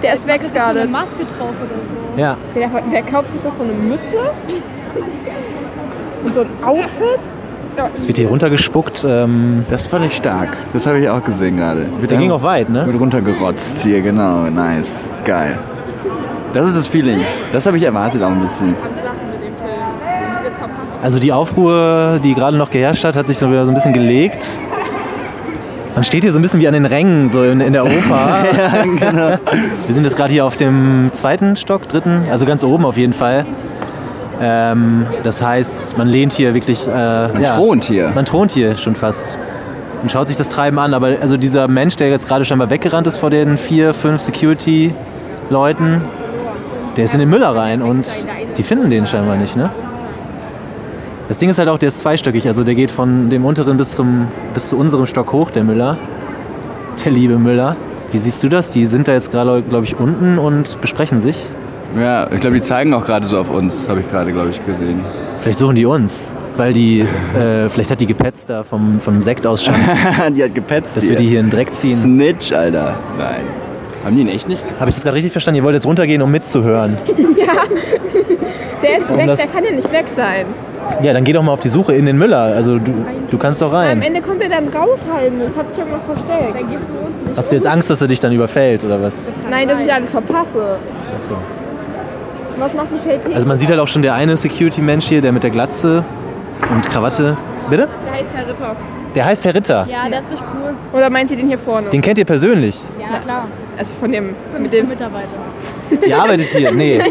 Der ist weg, Scarlett. Maske drauf oder so. Ja, Der, der kauft sich doch so eine Mütze. Und so ein Outfit. Es wird hier runtergespuckt. Ähm, Das fand ich stark. Das habe ich auch gesehen gerade. Der ging auch weit, ne? Wird runtergerotzt hier, genau. Nice. Geil. Das ist das Feeling. Das habe ich erwartet auch ein bisschen. Also die Aufruhr, die gerade noch geherrscht hat, hat sich so wieder so ein bisschen gelegt. Man steht hier so ein bisschen wie an den Rängen, so in, in der Oper. Wir sind jetzt gerade hier auf dem zweiten Stock, dritten, also ganz oben auf jeden Fall. Ähm, das heißt, man lehnt hier wirklich. Äh, Man ja, thront hier. Man thront hier schon fast. Und schaut sich das Treiben an. Aber also dieser Mensch, der jetzt gerade scheinbar weggerannt ist vor den vier, fünf Security-Leuten, der ist in den Müller rein und die finden den scheinbar nicht, ne? Das Ding ist halt auch, der ist zweistöckig, also der geht von dem unteren bis, zum, bis zu unserem Stock hoch, der Müller. Der liebe Müller. Wie siehst du das? Die sind da jetzt gerade, glaube ich, unten und besprechen sich. Ja, ich glaube, die zeigen auch gerade so auf uns, habe ich gerade, glaube ich, gesehen. Vielleicht suchen die uns, weil die, äh, vielleicht hat die gepetzt da vom, vom Sekt ausschank, die hat gepetzt dass wir die hier in den Dreck ziehen. Snitch, Alter. Nein. Haben die ihn echt nicht? Habe ich das gerade richtig verstanden? Ihr wollt jetzt runtergehen, um mitzuhören. Der ist Warum weg, das- der kann ja nicht weg sein. Ja, dann geh doch mal auf die Suche in den Müller. Also du, du kannst doch Am rein. Ende kommt er dann raus heimlich. Hat sich irgendwo versteckt. Dann gehst du unten nicht Hast du jetzt Angst, dass er dich dann überfällt oder was? Nein, dass ich alles verpasse. Achso. Was macht Michelle P? Also man sieht halt auch schon der eine Security-Mensch hier, der mit der Glatze und Krawatte. Bitte? Der heißt Herr Ritter. Der heißt Herr Ritter. Ja, der ist richtig cool. Oder meint sie den hier vorne? Den kennt ihr persönlich. Ja, klar. also von dem, mit dem Mitarbeiter. Ihr arbeitet hier. Nee.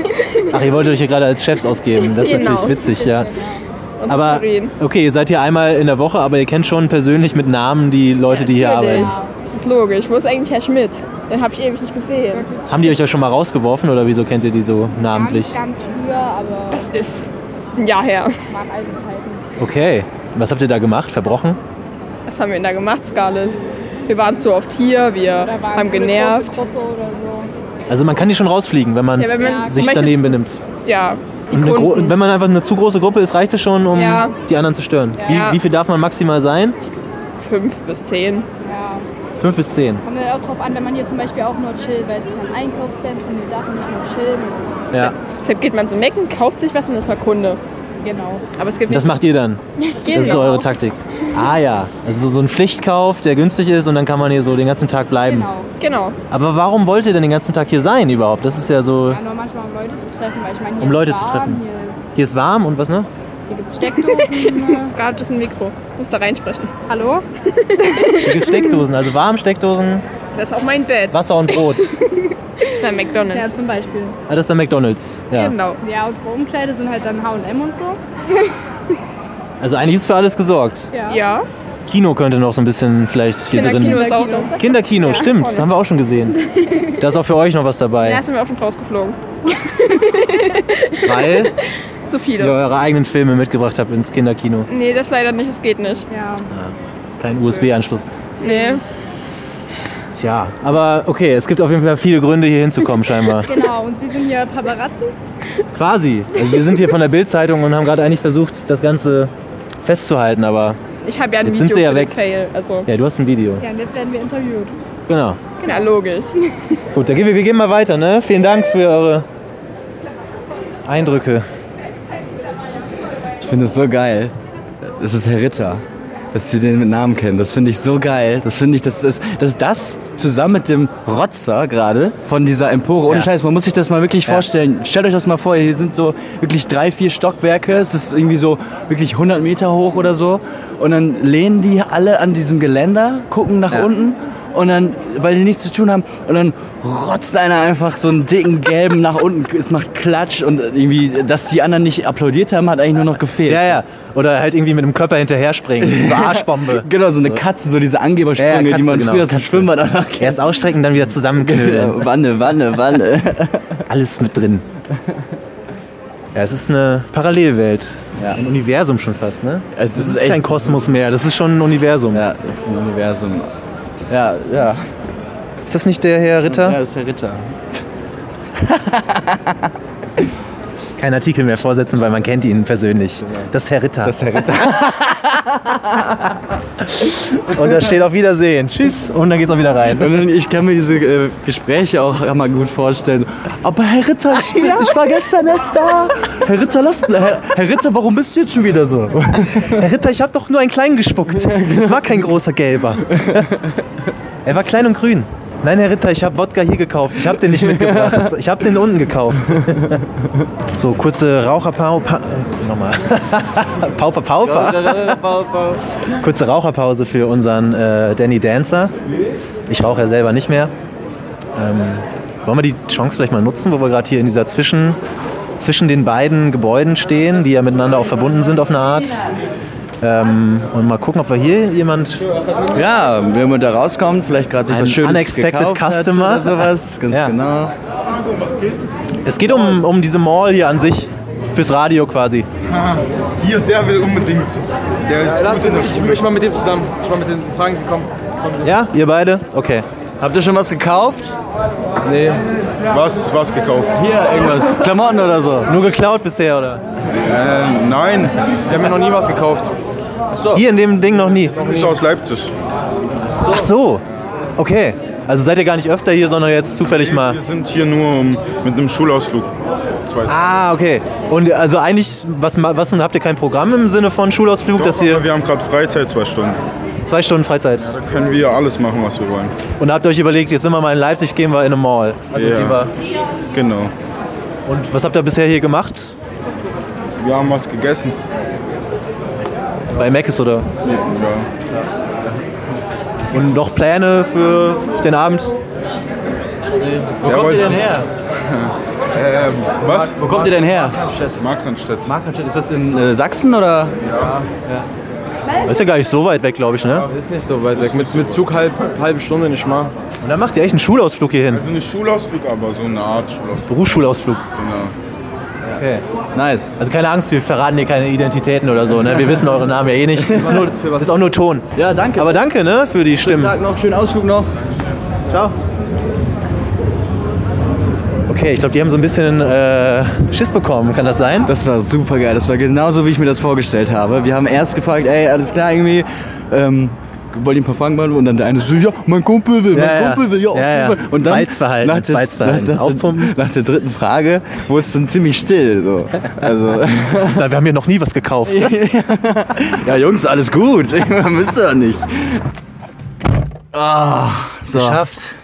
Ach, ihr wolltet euch hier gerade als Chefs ausgeben. Das ist Genau. natürlich witzig, ja. Unsere Aber Theorien. okay, ihr seid hier einmal in der Woche, aber ihr kennt schon persönlich mit Namen die Leute, die hier arbeiten. Das ist logisch. Wo ist eigentlich Herr Schmidt? Den habe ich ewig nicht gesehen. Haben die euch ja schon mal rausgeworfen oder wieso kennt ihr die so namentlich? Ganz, ganz früher, aber Das ist ein Jahr her. waren alte Zeiten. Okay. Was habt ihr da gemacht? Verbrochen? Was haben wir denn da gemacht, Scarlett? Wir waren zu oft hier, wir haben so eine genervt. große Gruppe oder so. Also man kann die schon rausfliegen, wenn man Ja, wenn man sich zum Beispiel daneben benimmt. Ja, wenn man einfach eine zu große Gruppe ist, reicht es schon, um Ja. die anderen zu stören. Ja. Wie, wie viel darf man maximal sein? Fünf bis zehn. Ja. Fünf bis zehn. Kommt dann auch drauf an, wenn man hier zum Beispiel auch nur chillt, weil es ist ein Einkaufszentrum, hier darf man nicht nur chillen. Ja. Deshalb geht man zu Mecken, kauft sich was und ist mal Kunde. Genau. Aber es gibt Das macht ihr dann. genau. Das ist eure Taktik. Ah ja. Also so- so ein Pflichtkauf, der günstig ist und dann kann man hier so den ganzen Tag bleiben. Genau. Genau. Aber warum wollt ihr denn den ganzen Tag hier sein überhaupt? Das ist ja so. Ja, nur manchmal um Leute zu treffen, weil ich meine, hier Um ist Leute warm, zu treffen. Hier, ist, Hier ist warm und was noch? hier gibt es Steckdosen. Scarlett ist ein Mikro. Ich muss da reinsprechen. Hallo? Hier gibt Steckdosen, also warm Steckdosen, Das ist auch mein Bett. Wasser und Brot. Ja, McDonalds. zum Beispiel. Ah, das ist der McDonalds. Ja. Genau. Ja, unsere Umkleide sind halt dann H&M und so. Also eigentlich ist für alles gesorgt. Ja. Ja, Kino könnte noch so ein bisschen vielleicht hier Kinderkino drin. ist auch noch. Kinderkino, Ja, stimmt, vorne. haben wir auch schon gesehen. Da ist auch für euch noch was dabei, Ja, sind wir auch schon rausgeflogen. weil Zu ihr viele. eure eigenen Filme mitgebracht habt ins Kinderkino. Nee, das leider nicht. Es geht nicht. Ja. Kein USB-Anschluss. Nee. Tja, aber okay, es gibt auf jeden Fall viele Gründe, hier hinzukommen, scheinbar. Genau, und Sie sind hier Paparazzi? Quasi. Also wir sind hier von der Bild-Zeitung und haben gerade eigentlich versucht, das Ganze festzuhalten, aber Ich habe ja ein Jetzt Video sind Sie ja weg. den Fail. Also. ja, du hast ein Video. Ja, und jetzt werden wir interviewt. Genau. Ja, logisch. Gut, dann gehen wir, wir gehen mal weiter, ne? Vielen Dank für eure Eindrücke. Ich finde es so geil. Das ist Herr Ritter. Dass Sie den mit Namen kennen. Das finde ich so geil. Das finde ich, das ist das, das zusammen mit dem Rotzer gerade von dieser Empore. Ohne Ja. Scheiß, man muss sich das mal wirklich Ja. vorstellen. Stellt euch das mal vor, hier sind so wirklich drei, vier Stockwerke. Es ist irgendwie so wirklich 100 Meter hoch oder so. Und dann lehnen die alle an diesem Geländer, gucken nach Ja. unten. Und dann, weil die nichts zu tun haben, und dann rotzt einer einfach so einen dicken gelben nach unten. Es macht Klatsch und irgendwie, dass die anderen nicht applaudiert haben, hat eigentlich nur noch gefehlt. Ja, ja. Oder halt irgendwie mit dem Körper hinterher springen. So Arschbombe. Genau, so eine Katze, so diese Angebersprünge, Ja, ja, die Katze, man genau, früher. Schwimmbad auch noch kennt. Erst ausstrecken, dann wieder zusammenknüllen. Wanne, Wanne, Wanne. Alles mit drin. Ja, es ist eine Parallelwelt. Ja. Ein Universum schon fast, ne? Also, Das ist kein Kosmos mehr, das ist schon ein Universum. Ja, das ist ein Universum. Ja, ja. Ist das nicht der Herr Ritter? Ja, das ist der Ritter. Kein Artikel mehr vorsetzen, weil man kennt ihn persönlich. Das ist Herr Ritter. Das ist der Ritter. Und da steht auf Wiedersehen. Tschüss. Und dann geht's auch wieder rein. Und ich kann mir diese äh, Gespräche auch mal gut vorstellen. Aber Herr Ritter, ich, bin, ich war gestern erst da. Herr Ritter, lass, Herr, Herr Ritter, warum bist du jetzt schon wieder so? Herr Ritter, ich habe doch nur einen kleinen gespuckt. Es war kein großer gelber. Er war klein und grün. Nein, Herr Ritter, ich habe Wodka hier gekauft. Ich habe den nicht mitgebracht. Ich habe den unten gekauft. So, kurze Raucherpause. Pa nochmal. Pauper, Pauper. Kurze Raucherpause für unseren äh, Danny Dancer. Ich rauche ja selber nicht mehr. Ähm, wollen wir die Chance vielleicht mal nutzen, wo wir gerade hier in dieser Zwischen, zwischen den beiden Gebäuden stehen, die ja miteinander auch verbunden sind auf eine Art. Ähm, und mal gucken, ob wir hier jemand. Ja, wenn man da rauskommt, vielleicht gerade sich Ein was Schönes unexpected gekauft customer. hat oder sowas. Ganz Ja. genau. Es geht um, um diese Mall hier an sich. Fürs Radio quasi. Hier, der will unbedingt. Der ist gut in der Ich Schule. möchte mal mit dem zusammen. Ich mal mit den Fragen, Sie kommen. kommen Sie. Ja, ihr beide? Okay. Habt ihr schon was gekauft? Nee. Was, was gekauft? Hier, irgendwas. Klamotten oder so? Nur geklaut bisher, oder? Äh, nein, Wir haben ja noch nie was gekauft. Hier in dem Ding noch nie. ist aus Leipzig. Ach so. Okay. Also seid ihr gar nicht öfter hier, sondern jetzt zufällig mal. Wir sind hier nur um, mit einem Schulausflug. Zwei. Ah, okay. Und also eigentlich, was, was habt ihr kein Programm im Sinne von Schulausflug, Doch, dass ihr aber wir haben gerade Freizeit, zwei Stunden. zwei Stunden Freizeit? Da können wir alles machen, was wir wollen. Und habt ihr euch überlegt, jetzt sind wir mal in Leipzig, gehen wir in eine Mall. Also Ja. lieber. Genau. Und was habt ihr bisher hier gemacht? Wir haben was gegessen. Bei Mc's oder? Ja. Und noch Pläne für den Abend? Wo kommt ihr denn her? Ähm, was? Wo kommt ihr denn her? Markranstädt. Markranstädt, ist das in äh, Sachsen oder? Das ist ja gar nicht so weit weg, glaube ich, ne? Ist nicht so weit weg. Mit, mit Zug halb, halbe Stunde nicht mal. Und dann macht ihr echt einen Schulausflug hier hin. Also nicht Schulausflug, aber so eine Art Schulausflug. Berufsschulausflug. Genau. Okay. Nice. Also keine Angst, wir verraten hier keine Identitäten oder so, ne? Wir wissen eure Namen ja eh nicht. Das ist, nur, das ist auch nur Ton. Ja, danke. Aber danke, ne? Für die Schönen Stimmen. Tag noch, schönen Ausflug noch. Ciao. Okay, ich glaube, die haben so ein bisschen äh, Schiss bekommen, kann das sein? Das war super geil. Das war genauso, wie ich mir das vorgestellt habe. Wir haben erst gefragt, ey, alles klar irgendwie. Ähm, wollt ihr ein paar Fragen beantworten? Und dann der eine so, ja, mein Kumpel will, mein Ja, ja. Kumpel will, ja, auf Ja, jeden ja. Fall. Und dann Balzverhalten, nach der, Balzverhalten. Nach, Aufpumpen. nach der dritten Frage wurde es dann ziemlich still. So. Also, Na, wir haben hier noch nie was gekauft. ja, Jungs, alles gut. Müsst ihr doch nicht. Ah, so. Geschafft.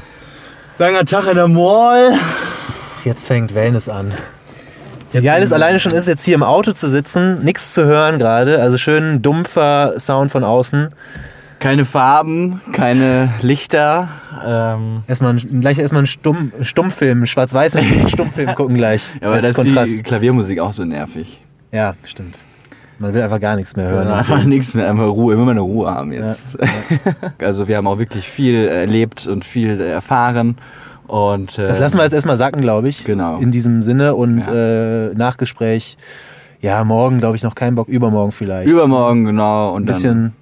Langer Tag in der Mall. Jetzt fängt Wellness an. Wie geil es alleine schon ist, jetzt hier im Auto zu sitzen, nichts zu hören gerade. Also schön dumpfer Sound von außen. Keine Farben, keine Lichter. Ähm, Erstmal ein, gleich erstmal einen Stumm, Stummfilm, einen schwarz-weißen Stummfilm gucken gleich. ja, aber das ist die Klaviermusik auch so nervig. Ja, stimmt. Man will einfach gar nichts mehr hören. Ja, einfach nichts mehr, einfach Ruhe, immer mal eine Ruhe haben jetzt. Also wir haben auch wirklich viel erlebt und viel erfahren. Und, äh, Das lassen wir jetzt erstmal sacken, glaube ich. Genau. In diesem Sinne und Ja. äh, Nachgespräch. Ja, morgen glaube ich noch keinen Bock, übermorgen vielleicht. Übermorgen, genau. Und Ein bisschen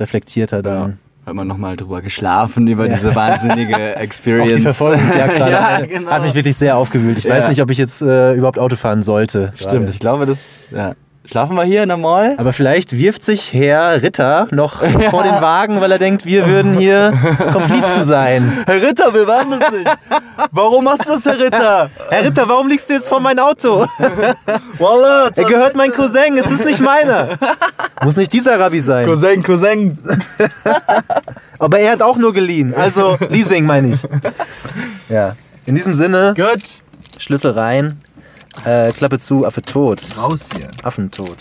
reflektierter dann, ja. hat man nochmal drüber geschlafen, über diese wahnsinnige Experience. Auch die Verfolgungsjagd gerade ja, hat, genau. hat mich wirklich sehr aufgewühlt. Ich Ja. weiß nicht, ob ich jetzt äh, überhaupt Auto fahren sollte. Stimmt, gerade. ich glaube, das. Ja. Schlafen wir hier in der Mall? Aber vielleicht wirft sich Herr Ritter noch vor den Wagen, weil er denkt, wir würden hier Komplizen sein. Herr Ritter, wir waren das nicht. Warum machst du das, Herr Ritter? Herr Ritter, warum liegst du jetzt vor mein Auto? Wallah, Er gehört mein Cousin, es ist nicht meiner. Muss nicht dieser Rabbi sein. Cousin, Cousin. Aber er hat auch nur geliehen. Also Leasing meine ich. Ja. In diesem Sinne, Gut. Schlüssel rein, äh, Klappe zu, Affe tot. Raus hier. Affentot.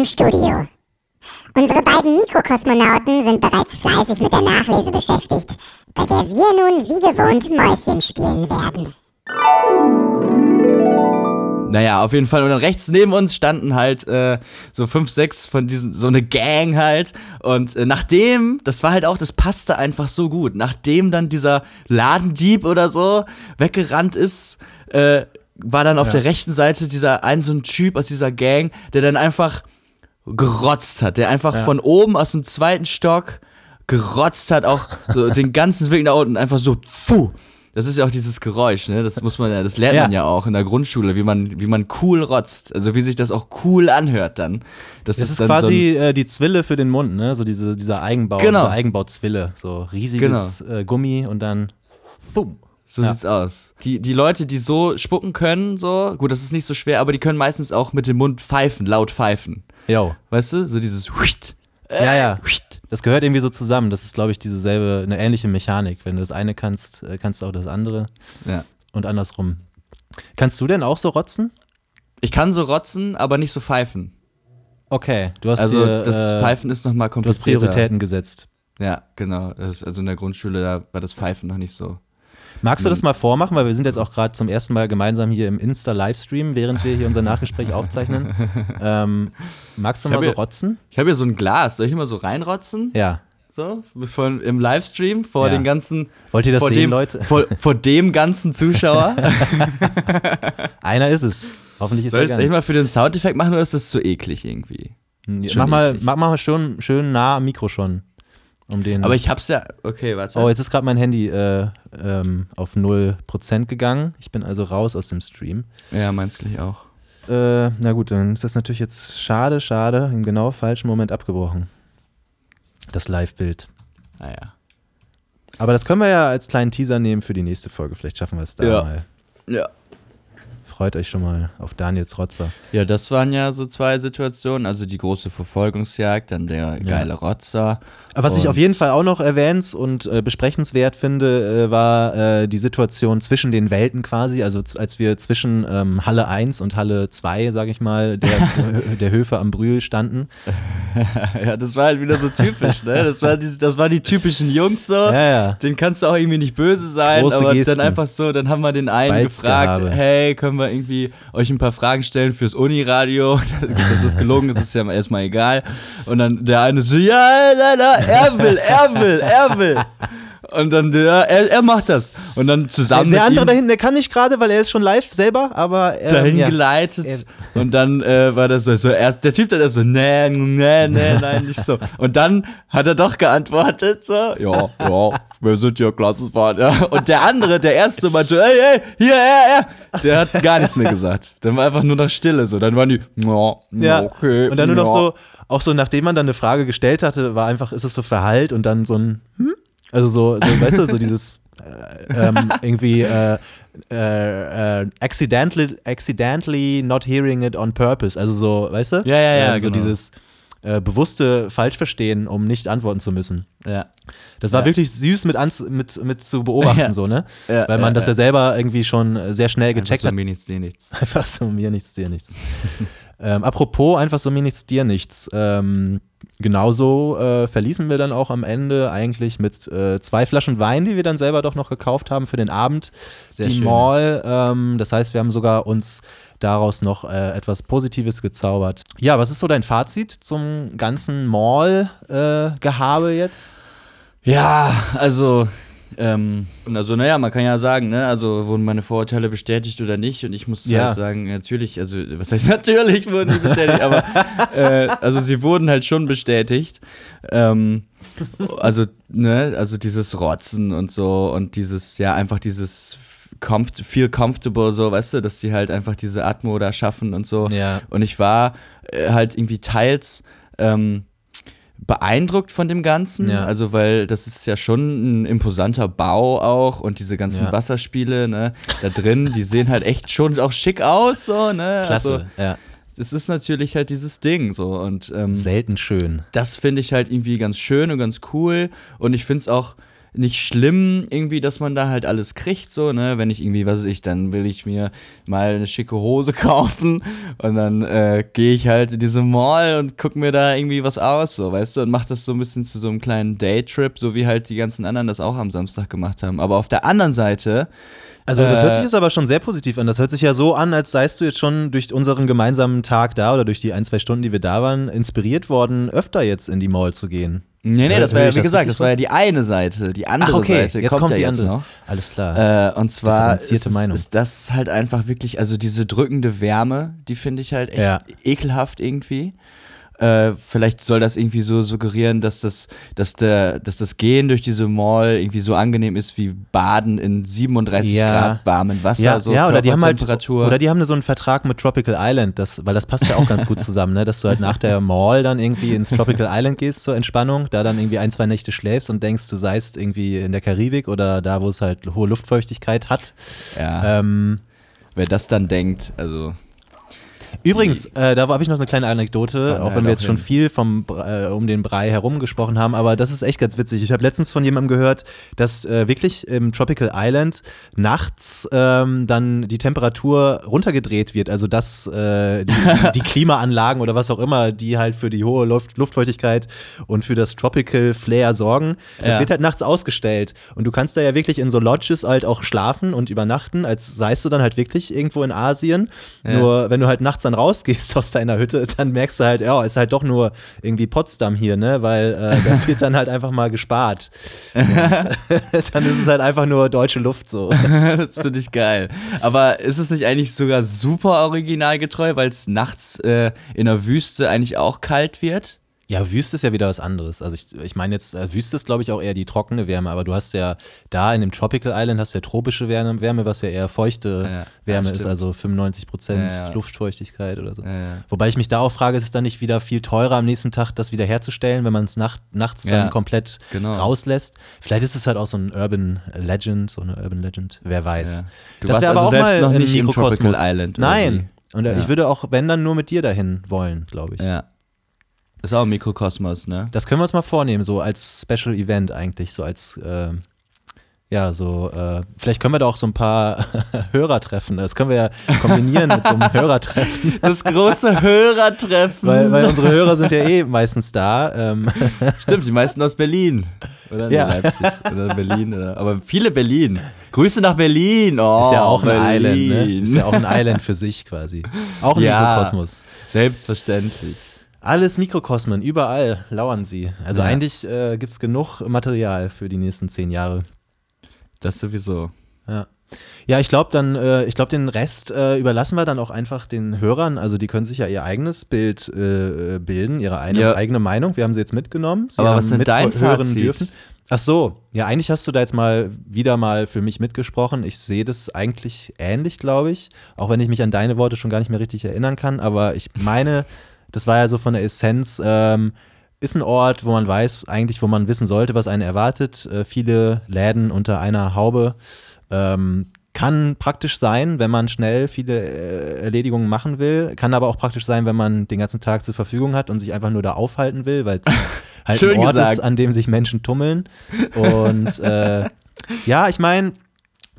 Im Studio. Unsere beiden Mikrokosmonauten sind bereits fleißig mit der Nachlese beschäftigt, bei der wir nun wie gewohnt Mäuschen spielen werden. Naja, auf jeden Fall. Und dann rechts neben uns standen halt äh, so fünf, sechs von diesen, so eine Gang halt. Und äh, nachdem, das war halt auch, das passte einfach so gut. Nachdem dann dieser Ladendieb oder so weggerannt ist, äh, war dann auf Ja. der rechten Seite dieser ein so ein Typ aus dieser Gang, der dann einfach gerotzt hat, der einfach Ja. von oben aus dem zweiten Stock gerotzt hat, auch so den ganzen Weg nach unten, einfach so, pfuh. Das ist ja auch dieses Geräusch, ne? Das muss man ja, das lernt Ja. man ja auch in der Grundschule, wie man, wie man cool rotzt. Also wie sich das auch cool anhört dann. Das, Das ist dann quasi äh, die Zwille für den Mund, ne? So diese, dieser Eigenbau, Genau. diese Eigenbauzwille. So riesiges äh, Gummi und dann boom. So Ja. sieht's aus. Die, die Leute, die so spucken können, so, gut, das ist nicht so schwer, aber die können meistens auch mit dem Mund pfeifen, laut pfeifen. Jo. Weißt du? So dieses Huicht. Ja, ja. Das gehört irgendwie so zusammen. Das ist, glaube ich, dieselbe, eine ähnliche Mechanik. Wenn du das eine kannst, äh, kannst du auch das andere. Ja. Und andersrum. Kannst du denn auch so rotzen? Ich kann so rotzen, aber nicht so pfeifen. Okay, du hast Also hier, das äh, Pfeifen ist nochmal Du hast komplizierter. Prioritäten gesetzt. Ja, genau. Also in der Grundschule, da war das Pfeifen noch nicht so. Magst du das mal vormachen? Weil wir sind jetzt auch gerade zum ersten Mal gemeinsam hier im Insta-Livestream, während wir hier unser Nachgespräch aufzeichnen. Ähm, magst du mal so hier- rotzen? Ich habe hier so ein Glas. Soll ich immer so reinrotzen? Ja. So, von, im Livestream vor Ja. den ganzen. Wollt ihr das vor sehen, dem, Leute? Vor, vor dem ganzen Zuschauer. Einer ist es. Hoffentlich ist Soll ich es echt mal für den Soundeffekt machen oder ist das zu eklig irgendwie? Ja, mach mal, eklig. mach mal schön, schön nah am Mikro schon. Um den Aber ich hab's ja. Okay, warte. oh, jetzt ist gerade mein Handy äh, ähm, auf 0% gegangen. Ich bin also raus aus dem Stream. Ja, meinst du nicht auch? Äh, na gut, dann ist das natürlich jetzt schade, schade, im genau falschen Moment abgebrochen. Das Live-Bild. Naja. Aber das können wir ja als kleinen Teaser nehmen für die nächste Folge. Vielleicht schaffen wir es da Ja. mal. Ja. Freut euch schon mal auf Daniels Rotzer. Ja, das waren ja so zwei Situationen. Also die große Verfolgungsjagd, dann der geile Rotzer. Aber was ich auf jeden Fall auch noch erwähnens- und äh, besprechenswert finde, äh, war äh, die Situation zwischen den Welten quasi. Also als wir zwischen ähm, Halle 1 und Halle 2, sage ich mal, der, der Höfe am Brühl standen. ja, das war halt wieder so typisch, ne? Das, war die, das waren die typischen Jungs so. Ja, ja. Den kannst du auch irgendwie nicht böse sein, Große aber Gesten. dann einfach so, dann haben wir den einen Balzgehabe. gefragt, hey, können wir irgendwie euch ein paar Fragen stellen fürs Uniradio? Das gelungen ist, ist ja erstmal egal. Und dann der eine so, ja, na, na, er will, er will, er will. Und dann, der, er, er macht das. Und dann zusammen der mit andere da hinten, der kann nicht gerade, weil er ist schon live selber, aber ähm, dahin ja. geleitet und dann äh, war das so, so erst der Typ dann erst so nee nee nee nein nicht so und dann hat er doch geantwortet so ja ja wir sind ja Klassenfahrt ja und der andere der erste meinte ey ey hier er er der hat gar nichts mehr gesagt dann war einfach nur noch Stille so dann waren die ja, Ja, okay und dann nur noch ja. so, auch so, nachdem man dann eine Frage gestellt hatte, war einfach, ist es so Verhalt und dann so ein, hm? Also so, so weißt du, so dieses äh, ähm, irgendwie äh, äh, äh, accidentally, accidentally not hearing it on purpose. Also so, weißt du? Ja, ja, ja, Ähm, so genau. dieses äh, bewusste Falschverstehen, um nicht antworten zu müssen. ja Das war Ja. wirklich süß mit, mit, mit zu beobachten, Ja. so, ne? Ja, Weil man das ja selber irgendwie schon sehr schnell Einfach gecheckt so hat. mir nichts dir nichts Einfach so mir nichts, dir nichts. Ähm, apropos, einfach so mir nichts, dir nichts. Ähm, genauso äh, verließen wir dann auch am Ende eigentlich mit äh, zwei Flaschen Wein, die wir dann selber doch noch gekauft haben für den Abend, Sehr die schön. Mall. Ähm, das heißt, wir haben sogar uns daraus noch äh, etwas Positives gezaubert. Ja, was ist so dein Fazit zum ganzen Mall-Gehabe jetzt? Ja, also, ähm, und also, naja, man kann ja sagen, ne, also wurden meine Vorurteile bestätigt oder nicht? Und ich muss Ja. halt sagen, natürlich, also, was heißt natürlich wurden die bestätigt, aber, äh, also sie wurden halt schon bestätigt. Ähm, also, ne, also dieses Rotzen und so und dieses, ja, einfach dieses comft feel comfortable, so, weißt du, dass sie halt einfach diese Atmo da schaffen und so. Ja. Und ich war äh, halt irgendwie teils, ähm, beeindruckt von dem Ganzen. Ja. Also, weil das ist ja schon ein imposanter Bau auch und diese ganzen Ja. Wasserspiele, ne, da drin, die sehen halt echt schon auch schick aus, so, ne? Klasse, Also, ja. das ist natürlich halt dieses Ding, so und ähm, Selten schön. das finde ich halt irgendwie ganz schön und ganz cool und ich finde es auch nicht schlimm irgendwie, dass man da halt alles kriegt, so, ne, wenn ich irgendwie, was weiß ich, dann will ich mir mal eine schicke Hose kaufen und dann äh, gehe ich halt in diese Mall und guck mir da irgendwie was aus, so, weißt du, und mach das so ein bisschen zu so einem kleinen Daytrip, so wie halt die ganzen anderen das auch am Samstag gemacht haben. Aber auf der anderen Seite Also das hört Äh, sich jetzt aber schon sehr positiv an. Das hört sich ja so an, als seist du jetzt schon durch unseren gemeinsamen Tag da oder durch die ein, zwei Stunden, die wir da waren, inspiriert worden, überhör jetzt in die Mall zu gehen. Nee, nee, das war ja, wie gesagt, das war ja die eine Seite. Die andere Ach, okay, Seite jetzt kommt, kommt ja die jetzt andere. noch. Alles klar. Äh, und zwar ist, Meinung. ist das halt einfach wirklich, also diese drückende Wärme, die finde ich halt echt Ja. ekelhaft irgendwie. Äh, vielleicht soll das irgendwie so suggerieren, dass das, dass der, dass das Gehen durch diese Mall irgendwie so angenehm ist wie Baden in 37 Ja. Grad warmen Wasser. Ja, so ja oder die haben halt oder die haben so einen Vertrag mit Tropical Island, das, weil das passt ja auch ganz gut zusammen, ne? dass du halt nach der Mall dann irgendwie ins Tropical Island gehst zur Entspannung, da dann irgendwie ein, zwei Nächte schläfst und denkst, du seist irgendwie in der Karibik oder da, wo es halt hohe Luftfeuchtigkeit hat. Ja. Ähm, Wer das dann denkt, also. Übrigens, äh, da habe ich noch eine kleine Anekdote, Fahren auch halt wenn wir jetzt schon hin. viel vom, äh, um den Brei herum gesprochen haben, aber das ist echt ganz witzig. Ich habe letztens von jemandem gehört, dass äh, wirklich im Tropical Island nachts ähm, dann die Temperatur runtergedreht wird, also dass äh, die, die Klimaanlagen oder was auch immer, die halt für die hohe Luft, Luftfeuchtigkeit und für das Tropical Flair sorgen, das Ja. wird halt nachts ausgestellt und du kannst da ja wirklich in so Lodges halt auch schlafen und übernachten, als seist du dann halt wirklich irgendwo in Asien. Ja. Nur wenn du halt nachts dann rausgehst aus deiner Hütte, dann merkst du halt, ja, ist halt doch nur irgendwie Potsdam hier, ne? Weil äh, da wird dann halt einfach mal gespart. Dann ist es halt einfach nur deutsche Luft so. das finde ich geil. Aber ist es nicht eigentlich sogar super originalgetreu, weil es nachts äh, in der Wüste eigentlich auch kalt wird? Ja, Wüste ist ja wieder was anderes. Also ich, ich meine jetzt, äh, Wüste ist glaube ich auch eher die trockene Wärme, aber du hast ja da in dem Tropical Island hast du ja tropische Wärme, Wärme was ja eher feuchte Ja, ja, Wärme ist, stimmt. also 95 Prozent Ja, ja. Luftfeuchtigkeit oder so. Ja, ja. Wobei ich mich da auch frage, ist es dann nicht wieder viel teurer am nächsten Tag, das wieder herzustellen, wenn man es nacht, nachts Ja, dann komplett genau. rauslässt? Vielleicht ist es halt auch so ein Urban Legend, so eine Urban Legend, wer weiß. Ja. Du das wäre aber also auch selbst mal noch nicht im. Tropical Island, Nein. Und äh, Ja. ich würde auch, wenn dann nur mit dir dahin wollen, glaube ich. Ja. Ist auch ein Mikrokosmos, ne? Das können wir uns mal vornehmen, so als Special Event eigentlich, so als, ähm, ja, so, äh, vielleicht können wir da auch so ein paar Hörer treffen. Das können wir ja kombinieren mit so einem Hörertreffen. Das große Hörertreffen. Weil, weil unsere Hörer sind ja eh meistens da. Ähm. Stimmt, die meisten aus Berlin. Oder Ja. Leipzig oder Berlin. Oder, aber viele Berlin. Grüße nach Berlin. Oh, ist ja auch ein Berlin. Island, ne? Ist ja auch ein Island für sich quasi. Auch ein Ja. Mikrokosmos. Selbstverständlich. Alles Mikrokosmen, überall lauern sie. Also Ja. eigentlich äh, gibt es genug Material für die nächsten zehn Jahre. Das sowieso. Ja. Ja, ich glaube dann, äh, ich glaube, den Rest äh, überlassen wir dann auch einfach den Hörern. Also die können sich ja ihr eigenes Bild äh, bilden, ihre eine, Ja. eigene Meinung. Wir haben sie jetzt mitgenommen. Sie Aber haben was denn dein mithören Fazit? Ach so, ja, eigentlich hast du da jetzt mal wieder mal für mich mitgesprochen. Ich sehe das eigentlich ähnlich, glaube ich. Auch wenn ich mich an deine Worte schon gar nicht mehr richtig erinnern kann. Aber ich meine, das war ja so von der Essenz. Ähm, ist ein Ort, wo man weiß, eigentlich, wo man wissen sollte, was einen erwartet. Äh, viele Läden unter einer Haube. Ähm, kann praktisch sein, wenn man schnell viele äh, Erledigungen machen will. Kann aber auch praktisch sein, wenn man den ganzen Tag zur Verfügung hat und sich einfach nur da aufhalten will, weil es halt Schön ein Ort gesagt. ist, an dem sich Menschen tummeln. Und äh, ja, ich meine,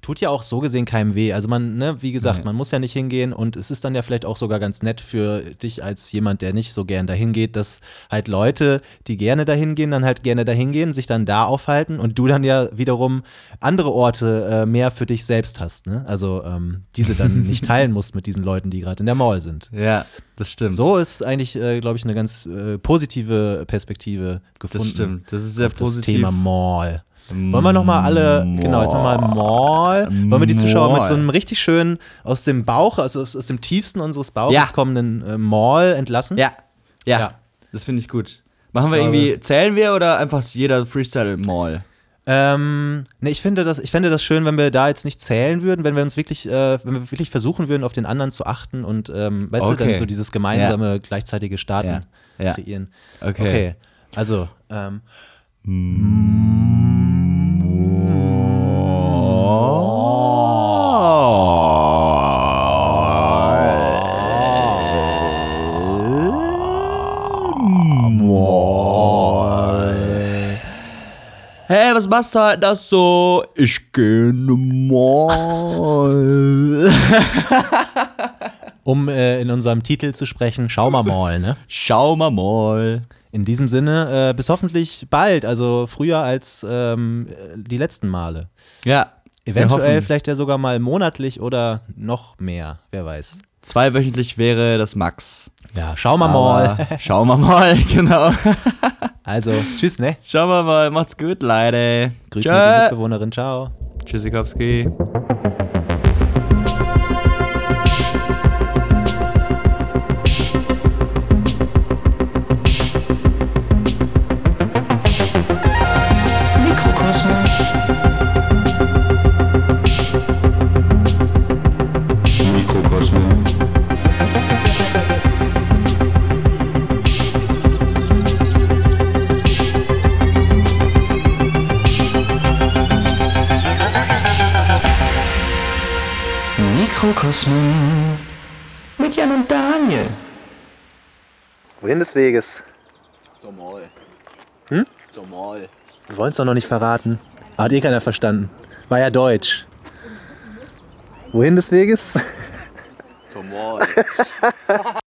tut ja auch so gesehen keinem weh. Also man, ne, wie gesagt, Nee. man muss ja nicht hingehen und es ist dann ja vielleicht auch sogar ganz nett für dich als jemand, der nicht so gern dahin geht, dass halt Leute, die gerne dahin gehen, dann halt gerne dahin gehen, sich dann da aufhalten und du dann ja wiederum andere Orte äh, mehr für dich selbst hast, ne? Also ähm, diese dann nicht teilen musst mit diesen Leuten, die gerade in der Mall sind. Ja, das stimmt. So ist eigentlich, äh, glaube ich, eine ganz äh, positive Perspektive gefunden. Das stimmt. Das ist sehr positiv. Das Thema Mall. Wollen wir nochmal alle, genau, jetzt nochmal Mall. Wollen wir die Zuschauer Mall. mit so einem richtig schönen aus dem Bauch, also aus, aus dem tiefsten unseres Bauches Ja. kommenden äh, Mall entlassen? Ja. Ja. Ja. Das finde ich gut. Machen wir irgendwie, zählen wir oder einfach jeder Freestyle Mall? Ähm, ne, ich finde das, ich fände das schön, wenn wir da jetzt nicht zählen würden, wenn wir uns wirklich, äh, wenn wir wirklich versuchen würden, auf den anderen zu achten und, ähm, weißt du, Okay. dann so dieses gemeinsame, gleichzeitige Starten Ja. Ja. kreieren. Okay. Okay, also, ähm, Hey, machst halt das so? Ich gehe Mall. um äh, in unserem Titel zu sprechen, schau mal mal, ne? Schau mal mal. In diesem Sinne, äh, bis hoffentlich bald, also früher als ähm, äh, die letzten Male. Ja. Eventuell vielleicht ja sogar mal monatlich oder noch mehr, wer weiß. Zweiwöchentlich wäre das Max. Ja, schau mal Aber mal. Schauen wir mal, genau. Also, tschüss, ne? Schauen wir mal, macht's gut, Leute. Grüß mal die Mitbewohnerin, ciao. Tschüssikowski. Mikrokosmos. Mit Jan und Daniel. Wohin des Weges? Zum Mall. Hm? Zum Mall. Wir wollen es doch noch nicht verraten. Hat eh keiner verstanden. War ja Deutsch. Wohin des Weges? Zum Mall.